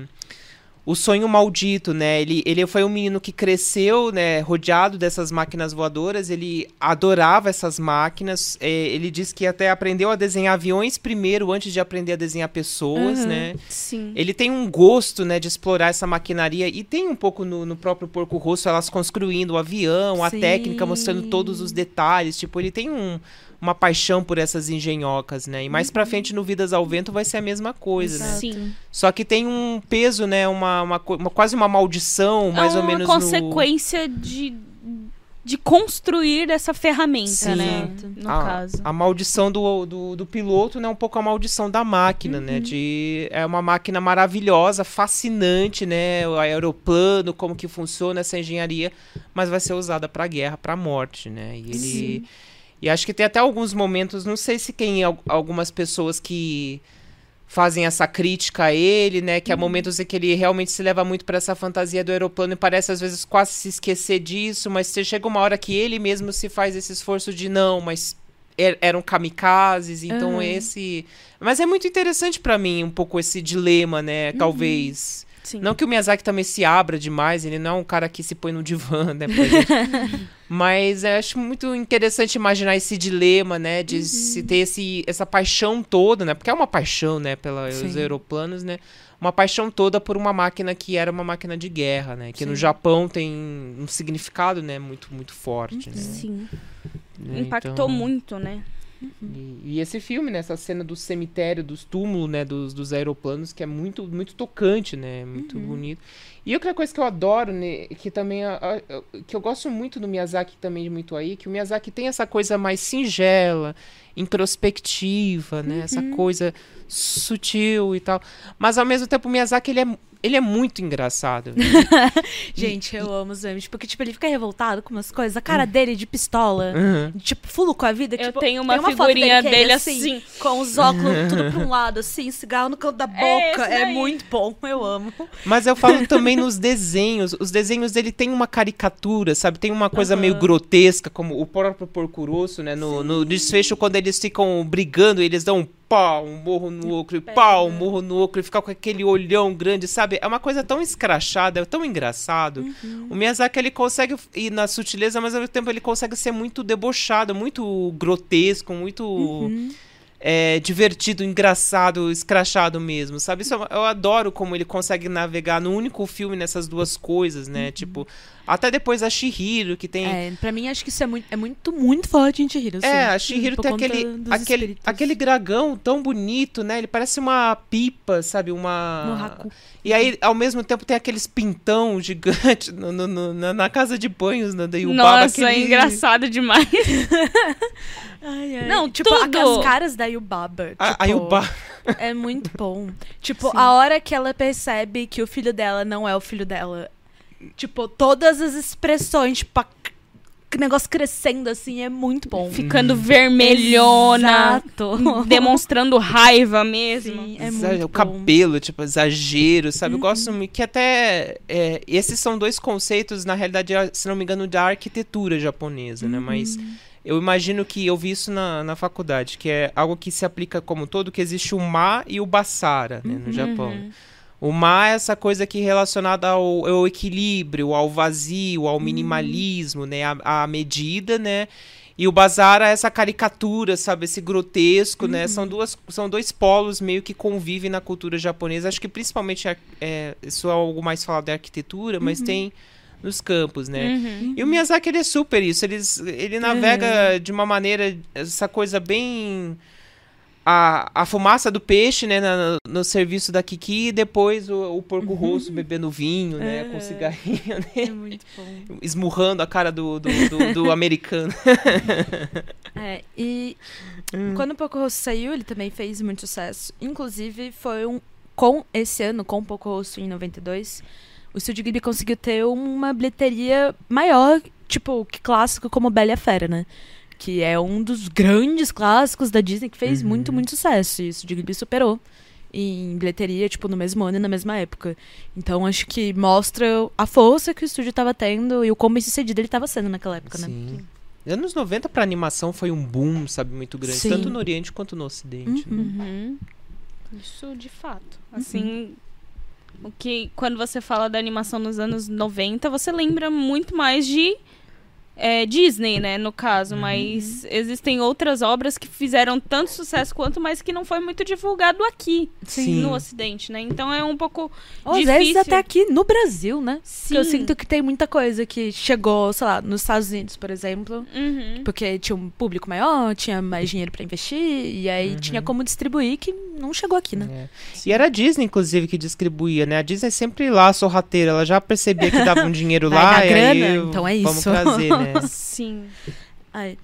Speaker 3: o sonho maldito, né? Ele, ele foi um menino que cresceu, né, rodeado dessas máquinas voadoras. Ele adorava essas máquinas. É, ele disse que até aprendeu a desenhar aviões primeiro, antes de aprender a desenhar pessoas, uhum, né?
Speaker 2: Sim.
Speaker 3: Ele tem um gosto, né, de explorar essa maquinaria e tem um pouco no, no próprio Porco Rosso elas construindo o avião, Sim. a técnica, mostrando todos os detalhes. Tipo, ele tem um uma paixão por essas engenhocas, né? E mais uhum. pra frente no Vidas ao Vento vai ser a mesma coisa,
Speaker 2: Exato. né? Sim.
Speaker 3: Só que tem um peso, né? Uma, uma, uma quase uma maldição, mais
Speaker 2: é
Speaker 3: ou menos.
Speaker 2: Uma consequência no... de de construir essa ferramenta, Sim. né? No
Speaker 3: a,
Speaker 2: caso.
Speaker 3: A maldição do, do, do, piloto, né? Um pouco a maldição da máquina, né? uhum. né? De, é uma máquina maravilhosa, fascinante, né? O aeroplano, como que funciona essa engenharia, mas vai ser usada para guerra, para morte, né? E ele... Sim e acho que tem até alguns momentos, não sei se tem algumas pessoas que fazem essa crítica a ele, né? Que há uhum. momentos em que ele realmente se leva muito para essa fantasia do aeroplano e parece às vezes quase se esquecer disso, mas chega uma hora que ele mesmo se faz esse esforço de não, mas er eram kamikazes, então uhum. esse. Mas é muito interessante para mim um pouco esse dilema, né? Uhum. Sim. Não que o Miyazaki também se abra demais, ele não é um cara que se põe no divã, né? Mas eu acho muito interessante imaginar esse dilema, né? De uhum. se ter esse, essa paixão toda, né? Porque é uma paixão, né? Pelos aeroplanos, né? Uma paixão toda por uma máquina que era uma máquina de guerra, né? Que Sim. no Japão tem um significado, né? Muito, muito forte, né?
Speaker 2: Sim. Né? Impactou então... muito, né?
Speaker 3: E, e, esse filme, né, essa cena do cemitério, dos túmulos, né, dos, dos aeroplanos, que é muito, muito tocante, né, muito uhum. bonito. E outra coisa que eu adoro, né, que também, a, a, que eu gosto muito do Miyazaki também, muito aí, que o Miyazaki tem essa coisa mais singela, introspectiva, né, uhum. essa coisa sutil e tal. Mas ao mesmo tempo o Miyazaki, ele é ele é muito engraçado.
Speaker 1: Gente, eu amo os memes. Porque, tipo, ele fica revoltado com umas coisas. A cara dele de pistola. Uhum. Tipo, fulo com a vida.
Speaker 2: Eu
Speaker 1: tipo,
Speaker 2: tenho uma, uma figurinha dele, dele assim, assim,
Speaker 1: Com os óculos tudo pra um lado, assim. Cigarro no canto da é boca. É, é muito bom. Eu amo.
Speaker 3: Mas eu falo também nos desenhos. Os desenhos dele tem uma caricatura, sabe? Tem uma coisa uhum. meio grotesca, como o próprio Porco Rosso, né? No, no desfecho, quando eles ficam brigando, eles dão um pau, um morro no ocro, e pau, um morro no ocro, e ficar com aquele olhão grande, sabe? É uma coisa tão escrachada, é tão engraçado. Uhum. O Miyazaki, ele consegue ir na sutileza, mas ao mesmo tempo ele consegue ser muito debochado, muito grotesco, muito... Uhum é, divertido, engraçado, escrachado mesmo, sabe? Isso, eu adoro como ele consegue navegar no único filme nessas duas coisas, né? Uhum. Tipo, até depois a Shihiro, que tem.
Speaker 1: É, pra mim acho que isso é muito, é muito, muito forte em Shihiro. Assim,
Speaker 3: é, a Shihiro tem aquele, aquele, aquele dragão tão bonito, né? Ele parece uma pipa, sabe? Uma. E aí, ao mesmo tempo, tem aqueles pintão gigante no, no, no, na casa de banhos né, da
Speaker 2: Yubaba. Nossa, aquele... é engraçado demais.
Speaker 1: ai, ai. Não, tipo, tudo. as caras da Yubaba. Tipo,
Speaker 3: a, a Yubaba.
Speaker 1: É muito bom. Tipo, Sim. a hora que ela percebe que o filho dela não é o filho dela. Tipo, todas as expressões, tipo, negócio crescendo assim, é muito bom.
Speaker 2: Ficando vermelhona. Exato. Demonstrando raiva mesmo.
Speaker 1: Sim, é muito
Speaker 3: O cabelo, tipo, exagero, sabe? Uhum. Eu gosto que até. É, esses são dois conceitos, na realidade, se não me engano, da arquitetura japonesa, né? Mas. Uhum. Eu imagino que eu vi isso na, na faculdade, que é algo que se aplica como todo, que existe o Ma e o Basara, né, no uhum. Japão. O Ma é essa coisa que é relacionada ao, ao equilíbrio, ao vazio, ao hum. minimalismo, né? A, a, medida, né? E o Bazar é essa caricatura, sabe? Esse grotesco, uhum. né? São, uhum. duas, são dois polos meio que convivem na cultura japonesa. Acho que principalmente é, é, isso é algo mais falado da arquitetura, mas uhum. tem nos campos, né? Uhum. E o Miyazaki, ele é super isso. Ele, ele navega uhum. de uma maneira, essa coisa bem a, a fumaça do peixe, né, no, no serviço da Kiki, e depois o, o porco rosso uhum. bebendo vinho, né, é, com cigarrinho, né?
Speaker 1: É muito bom.
Speaker 3: Esmurrando a cara do, do, do, do americano.
Speaker 1: é, e hum. quando o Porco Rosso saiu, ele também fez muito sucesso. Inclusive, foi um. Com esse ano, com o Porco Rosso em 92, o Studio Ghibli conseguiu ter uma bilheteria maior, tipo, que clássico como Bela e a Fera, né? que é um dos grandes clássicos da Disney que fez uhum. muito, muito sucesso. E isso de Ghibli superou em bilheteria, tipo, no mesmo ano e na mesma época. Então, acho que mostra a força que o estúdio estava tendo e o como sucedido ele estava sendo naquela época, né?
Speaker 3: Sim. né? Anos 90 para animação foi um boom, sabe, muito grande, Sim. tanto no Oriente quanto no Ocidente.
Speaker 2: Uhum. Né? Uhum. Isso de fato. Assim, O que, quando você fala da animação nos anos 90, você lembra muito mais de é, Disney, né, no caso, uhum. mas existem outras obras que fizeram tanto sucesso quanto, mas que não foi muito divulgado aqui, Sim. no Ocidente, né? Então é um pouco Ou, difícil. Às vezes
Speaker 1: até aqui no Brasil, né? Sim. eu sinto que tem muita coisa que chegou, sei lá, nos Estados Unidos, por exemplo, uhum. porque tinha um público maior, tinha mais dinheiro para investir, e aí uhum. tinha como distribuir que não chegou aqui, né?
Speaker 3: É. E era a Disney, inclusive, que distribuía, né? A Disney sempre lá, sorrateira, ela já percebia que dava um dinheiro lá, e grana, aí
Speaker 1: então é
Speaker 3: vamos
Speaker 1: isso.
Speaker 3: trazer, né?
Speaker 2: Sim.
Speaker 1: Aí.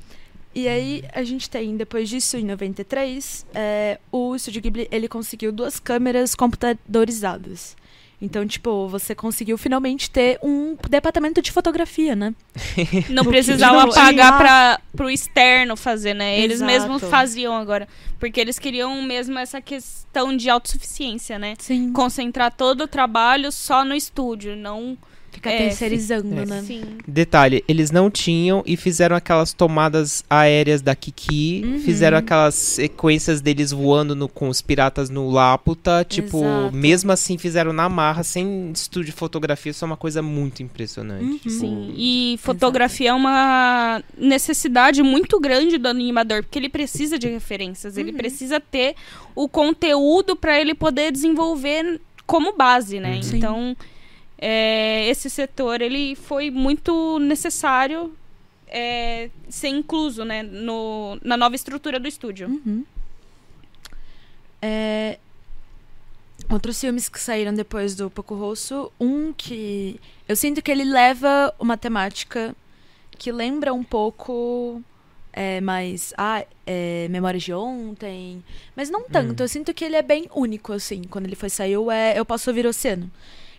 Speaker 1: E aí, a gente tem, depois disso, em 93, é, o Studio Ghibli, ele conseguiu duas câmeras computadorizadas. Então, tipo, você conseguiu finalmente ter um departamento de fotografia, né?
Speaker 2: Não precisava pagar para pro externo fazer, né? Eles Exato. mesmos faziam agora. Porque eles queriam mesmo essa questão de autossuficiência, né?
Speaker 1: Sim.
Speaker 2: Concentrar todo o trabalho só no estúdio, não
Speaker 1: Fica é, terceirizando, é. né?
Speaker 2: Sim.
Speaker 3: Detalhe, eles não tinham e fizeram aquelas tomadas aéreas da Kiki, uhum. fizeram aquelas sequências deles voando no, com os piratas no Laputa, tipo, Exato. mesmo assim fizeram na marra, sem estúdio de fotografia, isso é uma coisa muito impressionante. Uhum. Tipo...
Speaker 2: Sim, e fotografia Exato. é uma necessidade muito grande do animador, porque ele precisa de referências, uhum. ele precisa ter o conteúdo para ele poder desenvolver como base, né? Uhum. Então é, esse setor ele foi muito necessário é, ser incluso né, no, na nova estrutura do estúdio.
Speaker 1: Uhum. É, outros filmes que saíram depois do Poco Rosso, um que eu sinto que ele leva uma temática que lembra um pouco é, mais ah, é, Memórias de Ontem, mas não tanto. Hum. Eu sinto que ele é bem único assim. Quando ele foi saiu é Eu Posso Ouvir o Oceano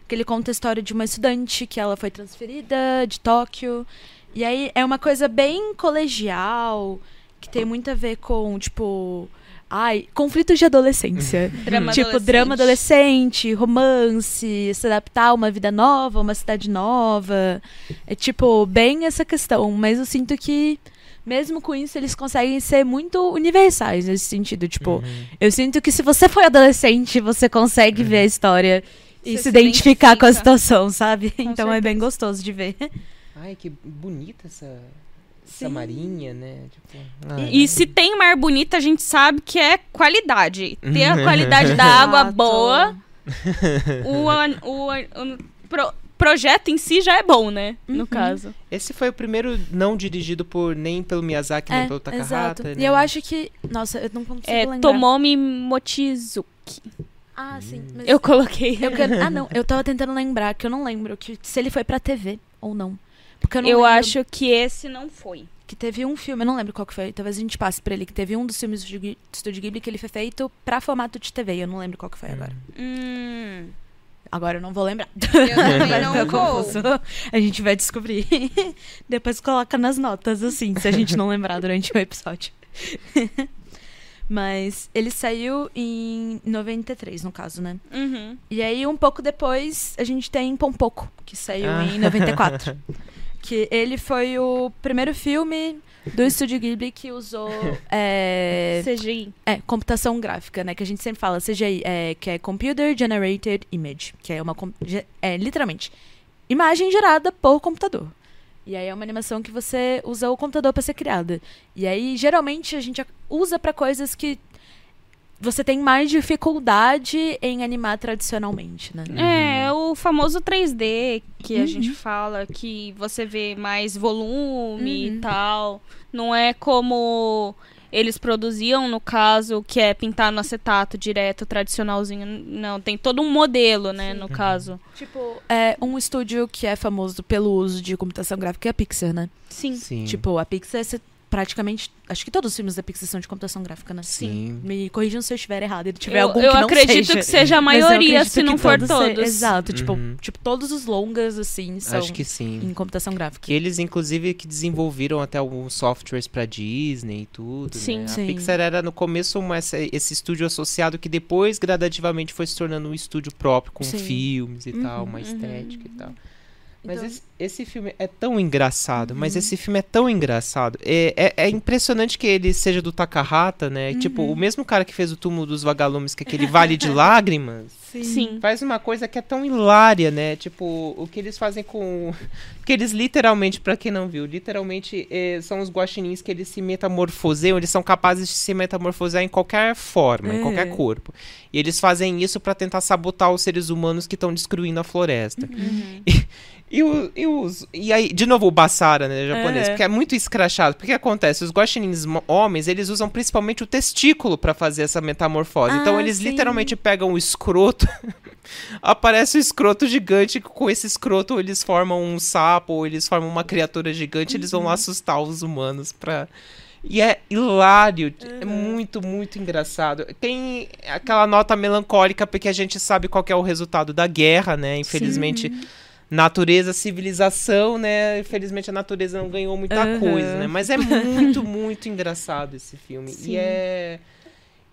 Speaker 1: que ele conta a história de uma estudante que ela foi transferida de Tóquio. E aí é uma coisa bem colegial, que tem muito a ver com, tipo. Ai, conflitos de adolescência.
Speaker 2: drama
Speaker 1: tipo,
Speaker 2: adolescente.
Speaker 1: drama adolescente, romance, se adaptar a uma vida nova, uma cidade nova. É tipo, bem essa questão. Mas eu sinto que, mesmo com isso, eles conseguem ser muito universais nesse sentido. Tipo, uhum. eu sinto que se você foi adolescente, você consegue uhum. ver a história e se, se identificar com a situação, sabe? Com então certeza. é bem gostoso de ver.
Speaker 3: Ai, que bonita essa, essa marinha, né? Tipo,
Speaker 2: e, e, se tem mar bonita, a gente sabe que é qualidade. Ter a qualidade da água boa, o, o, o, o pro, projeto em si já é bom, né? No uhum. caso.
Speaker 3: Esse foi o primeiro não dirigido por nem pelo Miyazaki, é, nem pelo Takahata. Né?
Speaker 1: E eu acho que. Nossa, eu não consigo é, lembrar.
Speaker 2: Tomomi Mochizuki.
Speaker 1: Ah, sim.
Speaker 2: eu coloquei.
Speaker 1: Eu quero... Ah, não. Eu tava tentando lembrar, que eu não lembro que, se ele foi pra TV ou não. Porque eu não
Speaker 2: Eu
Speaker 1: lembro...
Speaker 2: acho que esse não foi.
Speaker 1: Que teve um filme, eu não lembro qual que foi, talvez a gente passe por ele, que teve um dos filmes do Estúdio Ghibli que ele foi feito pra formato de TV, eu não lembro qual que foi agora.
Speaker 2: Hum.
Speaker 1: Agora eu não vou lembrar.
Speaker 2: Eu também não vou. Confuso.
Speaker 1: A gente vai descobrir. Depois coloca nas notas, assim, se a gente não lembrar durante o episódio. Mas ele saiu em 93, no caso, né?
Speaker 2: Uhum.
Speaker 1: E aí, um pouco depois, a gente tem Pompoco, que saiu ah. em 94. que ele foi o primeiro filme do Estúdio Ghibli que usou é,
Speaker 2: CGI.
Speaker 1: É, computação gráfica, né? Que a gente sempre fala CGI, é, que é Computer Generated Image, que é uma é literalmente imagem gerada por computador. E aí é uma animação que você usa o computador para ser criada. E aí geralmente a gente usa para coisas que você tem mais dificuldade em animar tradicionalmente, né?
Speaker 2: É, o famoso 3D que uhum. a gente fala, que você vê mais volume uhum. e tal. Não é como eles produziam, no caso, que é pintar no acetato direto, tradicionalzinho. Não, tem todo um modelo, né, Sim. no caso.
Speaker 1: Tipo, é um estúdio que é famoso pelo uso de computação gráfica é a Pixar, né?
Speaker 2: Sim.
Speaker 3: Sim.
Speaker 1: Tipo, a Pixar praticamente. Acho que todos os filmes da Pixar são de computação gráfica, né?
Speaker 3: Sim.
Speaker 1: Me corrijam se eu estiver errado. Ele tiver
Speaker 2: eu,
Speaker 1: algum
Speaker 2: eu
Speaker 1: que não
Speaker 2: acredito
Speaker 1: seja.
Speaker 2: que seja a maioria, se não for todos. Se...
Speaker 1: Exato. Tipo, uhum. Tipo, tipo, todos os longas, assim, são
Speaker 3: Acho que sim.
Speaker 1: em computação gráfica.
Speaker 3: Que eles, inclusive, que desenvolveram até alguns softwares pra Disney e tudo.
Speaker 2: Sim,
Speaker 3: né?
Speaker 2: sim.
Speaker 3: A Pixar era no começo uma, esse estúdio associado que depois, gradativamente, foi se tornando um estúdio próprio, com sim. filmes e uhum, tal, uma uhum. estética uhum. e tal. Mas então... esse, esse, filme é tão engraçado, uhum. mas esse filme é tão engraçado. É, é, é, impressionante que ele seja do Takahata, né? Uhum. Tipo, o mesmo cara que fez o túmulo dos vagalumes, que é aquele Vale de Lágrimas.
Speaker 2: Sim. Sim.
Speaker 3: Faz uma coisa que é tão hilária, né? Tipo, o que eles fazem com. Que eles literalmente, para quem não viu, literalmente é, são os guaxinins que eles se metamorfoseiam, eles são capazes de se metamorfosear em qualquer forma, em qualquer é. corpo. E eles fazem isso para tentar sabotar os seres humanos que estão destruindo a floresta.
Speaker 2: Uhum.
Speaker 3: E, e, o, e, os, e aí, de novo, o Basara, né, japonês, é. porque é muito escrachado. Porque acontece? Os guaxinins homens, eles usam principalmente o testículo para fazer essa metamorfose. Então, ah, então, eles sim. literalmente pegam o escroto, aparece o escroto gigante, com esse escroto eles formam um sapo, ou eles formam uma criatura gigante, uhum. eles vão lá uhum. assustar os humanos pra... E é hilário, é uhum. é muito, muito engraçado. Tem aquela nota melancólica, porque a gente sabe qual é o resultado da guerra, né? Infelizmente... Sim natureza, civilização, né? Infelizmente a natureza não ganhou muita uhum. coisa, né? Mas é muito, muito engraçado esse filme. Sim. E é.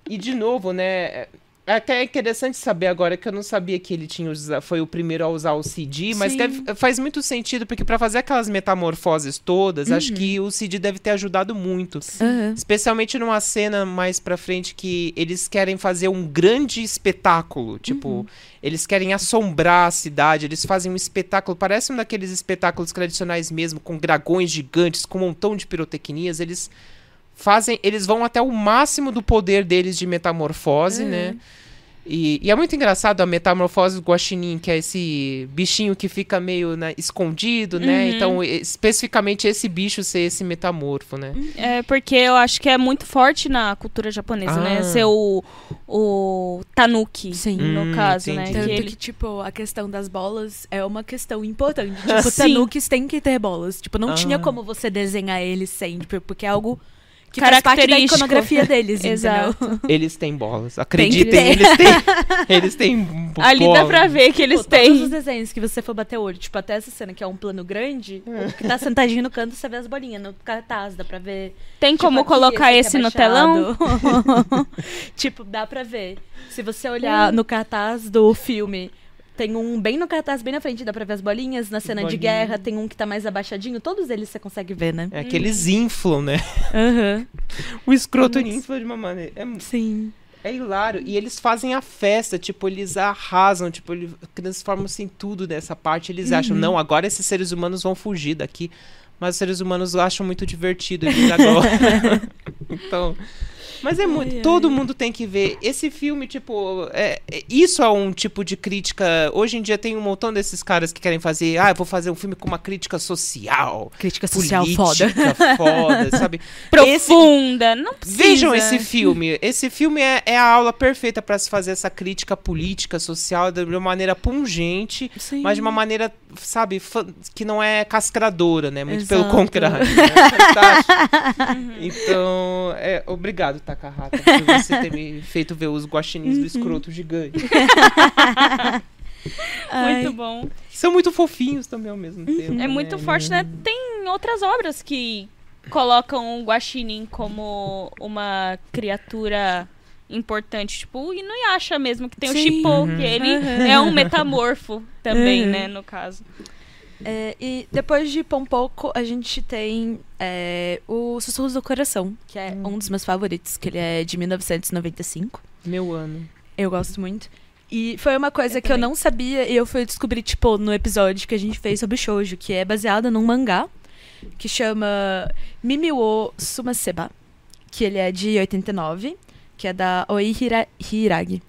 Speaker 3: E de novo, né? É até interessante saber agora que eu não sabia que ele tinha foi o primeiro a usar o CD, mas deve, faz muito sentido, porque para fazer aquelas metamorfoses todas, uhum. acho que o CD deve ter ajudado muito.
Speaker 1: Uhum.
Speaker 3: Especialmente numa cena mais pra frente que eles querem fazer um grande espetáculo. Tipo, uhum. eles querem assombrar a cidade, eles fazem um espetáculo, parece um daqueles espetáculos tradicionais mesmo, com dragões gigantes, com um montão de pirotecnias. Eles fazem, eles vão até o máximo do poder deles de metamorfose, uhum. né? E, e, é muito engraçado a metamorfose do guaxinim, que é esse bichinho que fica meio né, escondido, né? Uhum. Então, especificamente esse bicho ser esse metamorfo, né?
Speaker 2: É, porque eu acho que é muito forte na cultura japonesa, né? ah. né? Ser o, o tanuki, Sim. no hum, caso, né?
Speaker 1: entendi. né? Tanto que, ele... que, tipo, a questão das bolas é uma questão importante. Tipo, tanukis têm que ter bolas. Tipo, não ah. tinha como você desenhar eles sem, tipo, porque é algo que faz parte da iconografia deles, Exato.
Speaker 3: Eles têm bolas. Acreditem, eles têm. Eles têm.
Speaker 2: Ali bolas. dá pra ver que eles
Speaker 1: Pô,
Speaker 2: têm.
Speaker 1: Todos os desenhos que você for bater o olho, tipo, até essa cena que é um plano grande, é. que tá sentadinho no canto, você vê as bolinhas no cartaz, dá pra ver.
Speaker 2: Tem tipo, como colocar esse, esse no telão?
Speaker 1: tipo, dá pra ver. Se você olhar no cartaz do filme tem um bem no cartaz, bem na frente, dá pra ver as bolinhas. Na cena de guerra tem um que tá mais abaixadinho. Todos eles você consegue ver, né?
Speaker 3: É que eles inflam, né?
Speaker 1: Uhum.
Speaker 3: o escroto Nossa. infla de uma maneira. É,
Speaker 1: Sim.
Speaker 3: É hilário. E eles fazem a festa, tipo, eles arrasam, tipo, eles transformam-se em tudo dessa parte. Eles uhum. acham, não, agora esses seres humanos vão fugir daqui. Mas os seres humanos acham muito divertido eles agora. então. Mas é muito. Ai, todo ai. mundo tem que ver. Esse filme, tipo. É, é, isso é um tipo de crítica. Hoje em dia tem um montão desses caras que querem fazer. Ah, eu vou fazer um filme com uma crítica social.
Speaker 1: Crítica social foda.
Speaker 3: foda, sabe?
Speaker 2: Profunda. Esse, não precisa.
Speaker 3: Vejam esse filme. Esse filme é, é a aula perfeita para se fazer essa crítica política, social, de uma maneira pungente, Sim. mas de uma maneira, sabe, que não é cascradora, né? Muito Exato. pelo contrário. Né? então, é, obrigado, Takahata, por você ter me feito ver os guaxinins do uhum. escroto gigante.
Speaker 2: muito bom.
Speaker 3: São muito fofinhos também ao mesmo
Speaker 2: uhum.
Speaker 3: tempo.
Speaker 2: É né? muito forte, né? Tem outras obras que colocam o guaxinim como uma criatura importante, tipo o Inuyasha mesmo, que tem Sim. o Shippo, uhum. que ele uhum. é um metamorfo também, uhum. né, no caso.
Speaker 1: É, e depois de Pompoco, a gente tem é, o Sussurros do Coração, que é hum. um dos meus favoritos, que ele é de 1995.
Speaker 3: Meu ano.
Speaker 1: Eu gosto muito. E foi uma coisa eu que também. eu não sabia e eu fui descobrir, tipo, no episódio que a gente fez sobre shoujo, que é baseado num mangá que chama Mimiwo Sumaseba, que ele é de 89, que é da Oi Hira Hiragi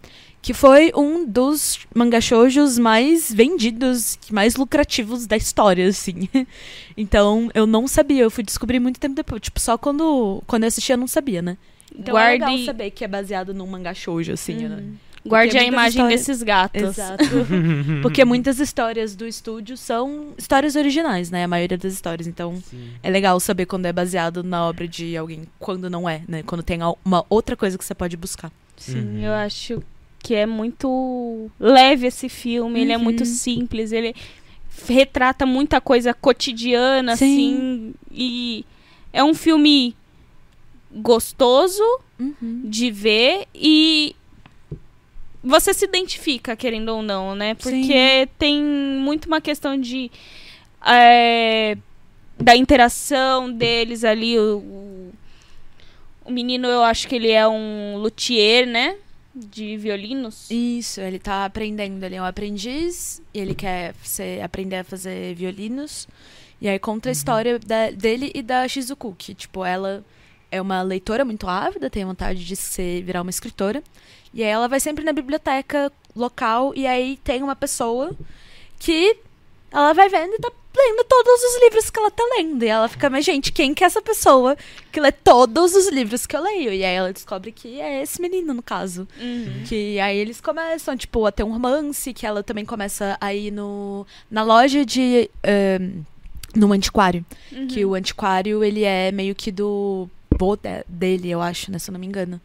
Speaker 1: que foi um dos mangashojos mais vendidos, mais lucrativos da história, assim. Então, eu não sabia, eu fui descobrir muito tempo depois. Tipo, só quando, quando eu assisti eu não sabia, né? Então Guarde... é legal saber que é baseado num mangá shoujo, assim, uhum. né?
Speaker 2: Guarde a imagem histórias... desses gatos.
Speaker 1: Exato. Porque muitas histórias do estúdio são histórias originais, né? A maioria das histórias. Então, Sim. é legal saber quando é baseado na obra de alguém, quando não é, né? Quando tem uma outra coisa que você pode buscar.
Speaker 2: Sim, uhum. eu acho que é muito leve esse filme, uhum. ele é muito uhum. simples, ele retrata muita coisa cotidiana, Sim. assim, e é um filme gostoso uhum. de ver e você se identifica, querendo ou não, né? Porque Sim. tem muito uma questão de é, da interação deles ali. O, o, o menino, eu acho que ele é um luthier, né? De violinos?
Speaker 1: Isso, ele tá aprendendo, ele é um aprendiz e ele quer ser, aprender a fazer violinos. E aí conta a uhum. história da, dele e da Shizuku, que, tipo, ela é uma leitora muito ávida, tem vontade de ser, virar uma escritora. E aí ela vai sempre na biblioteca local e aí tem uma pessoa que ela vai vendo e tá lendo todos os livros que ela tá lendo. E ela fica, mas gente, quem que é essa pessoa que lê todos os livros que eu leio? E aí ela descobre que é esse menino, no caso. Uhum. Que aí eles começam, tipo, a ter um romance, que ela também começa a ir no, na loja de. Um, no antiquário. Uhum. Que o antiquário, ele é meio que do vô dele, eu acho, né? Se eu não me engano.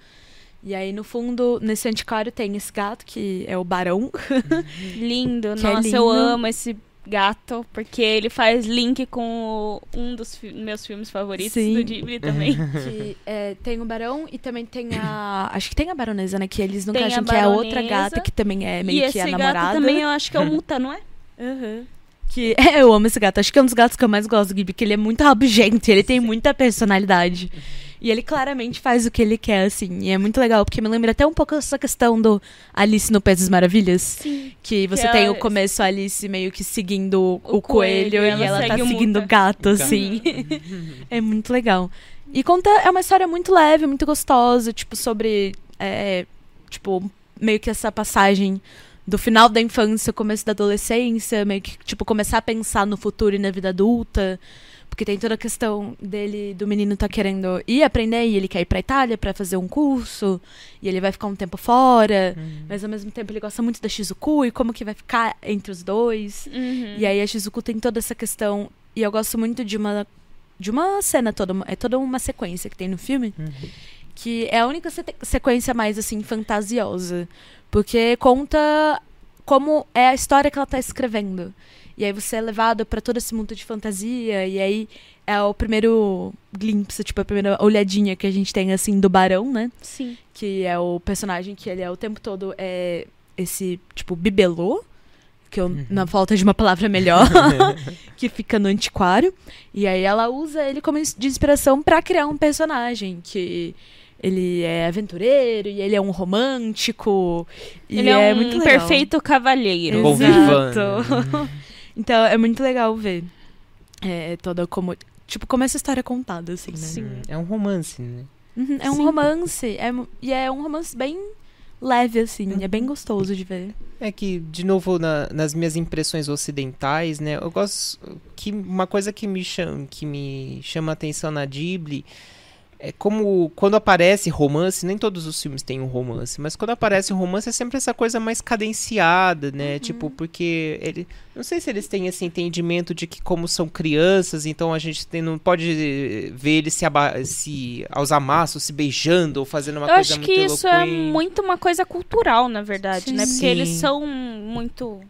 Speaker 1: E aí, no fundo, nesse antiquário tem esse gato, que é o Barão.
Speaker 2: lindo, nossa, é lindo. eu amo esse gato, porque ele faz link com um dos fi meus filmes favoritos Sim. do Ghibli também.
Speaker 1: que, é, tem o Barão e também tem a. Acho que tem a Baronesa, né? Que eles nunca acham que é a outra gata, que também é meio
Speaker 2: e
Speaker 1: que a
Speaker 2: namorada.
Speaker 1: Gato
Speaker 2: também eu acho que é o Muta, não é?
Speaker 1: Uhum. Que, é, eu amo esse gato. Acho que é um dos gatos que eu mais gosto do Ghibli, porque ele é muito rabugento, ele tem muita personalidade. E ele claramente faz o que ele quer, assim. E é muito legal, porque me lembra até um pouco essa questão do Alice no País das Maravilhas.
Speaker 2: Sim.
Speaker 1: Que você que tem o começo Alice meio que seguindo o, o coelho, coelho, e ela, ela tá seguindo o gato, assim. é muito legal. E conta, é uma história muito leve, muito gostosa, tipo, sobre. É, tipo, meio que essa passagem do final da infância, começo da adolescência, meio que, tipo, começar a pensar no futuro e na vida adulta. Porque tem toda a questão dele, do menino tá querendo ir aprender e ele quer ir pra Itália para fazer um curso. E ele vai ficar um tempo fora. Uhum. Mas ao mesmo tempo ele gosta muito da Shizuku e como que vai ficar entre os dois.
Speaker 2: Uhum.
Speaker 1: E aí a Shizuku tem toda essa questão. E eu gosto muito de uma, de uma cena toda. É toda uma sequência que tem no filme. Uhum. Que é a única sequência mais, assim, fantasiosa. Porque conta como é a história que ela tá escrevendo. E aí você é levado para todo esse mundo de fantasia. E aí é o primeiro glimpse, tipo, a primeira olhadinha que a gente tem, assim, do Barão, né?
Speaker 2: Sim.
Speaker 1: Que é o personagem que ele é o tempo todo é esse, tipo, bibelô. Que eu, uhum. na falta de uma palavra melhor, que fica no antiquário. E aí ela usa ele como de inspiração para criar um personagem que ele é aventureiro e ele é um romântico.
Speaker 2: ele é, é, um muito perfeito cavalheiro.
Speaker 1: Exato. Então é muito legal ver é, toda como. Tipo, como essa história é contada, assim, né?
Speaker 3: Sim. É um romance, né?
Speaker 1: Uhum, é um Sim. romance. É, e é um romance bem leve, assim. Uhum. É bem gostoso de ver.
Speaker 3: É que, de novo, na, nas minhas impressões ocidentais, né? Eu gosto. que Uma coisa que me chama, que me chama a atenção na Ghibli é como quando aparece romance, nem todos os filmes têm um romance, mas quando aparece um romance é sempre essa coisa mais cadenciada, né? Uhum. Tipo, porque ele. Não sei se eles têm esse entendimento de que, como são crianças, então a gente tem, não pode ver eles se, se aos amassos, se beijando ou fazendo uma
Speaker 2: Eu
Speaker 3: coisa
Speaker 2: muito Eu acho que isso é muito uma coisa cultural, na verdade, Sim. né? Porque Sim. eles são muito.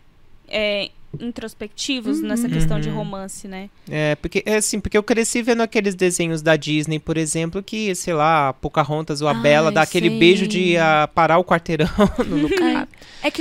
Speaker 2: É, introspectivos uhum. nessa questão uhum. de romance, né?
Speaker 3: É, porque é assim, porque eu cresci vendo aqueles desenhos da Disney, por exemplo, que, sei lá, a Pocahontas ou a Ai, Bela dá aquele beijo de uh, parar o quarteirão no, no
Speaker 1: cara. É que eu,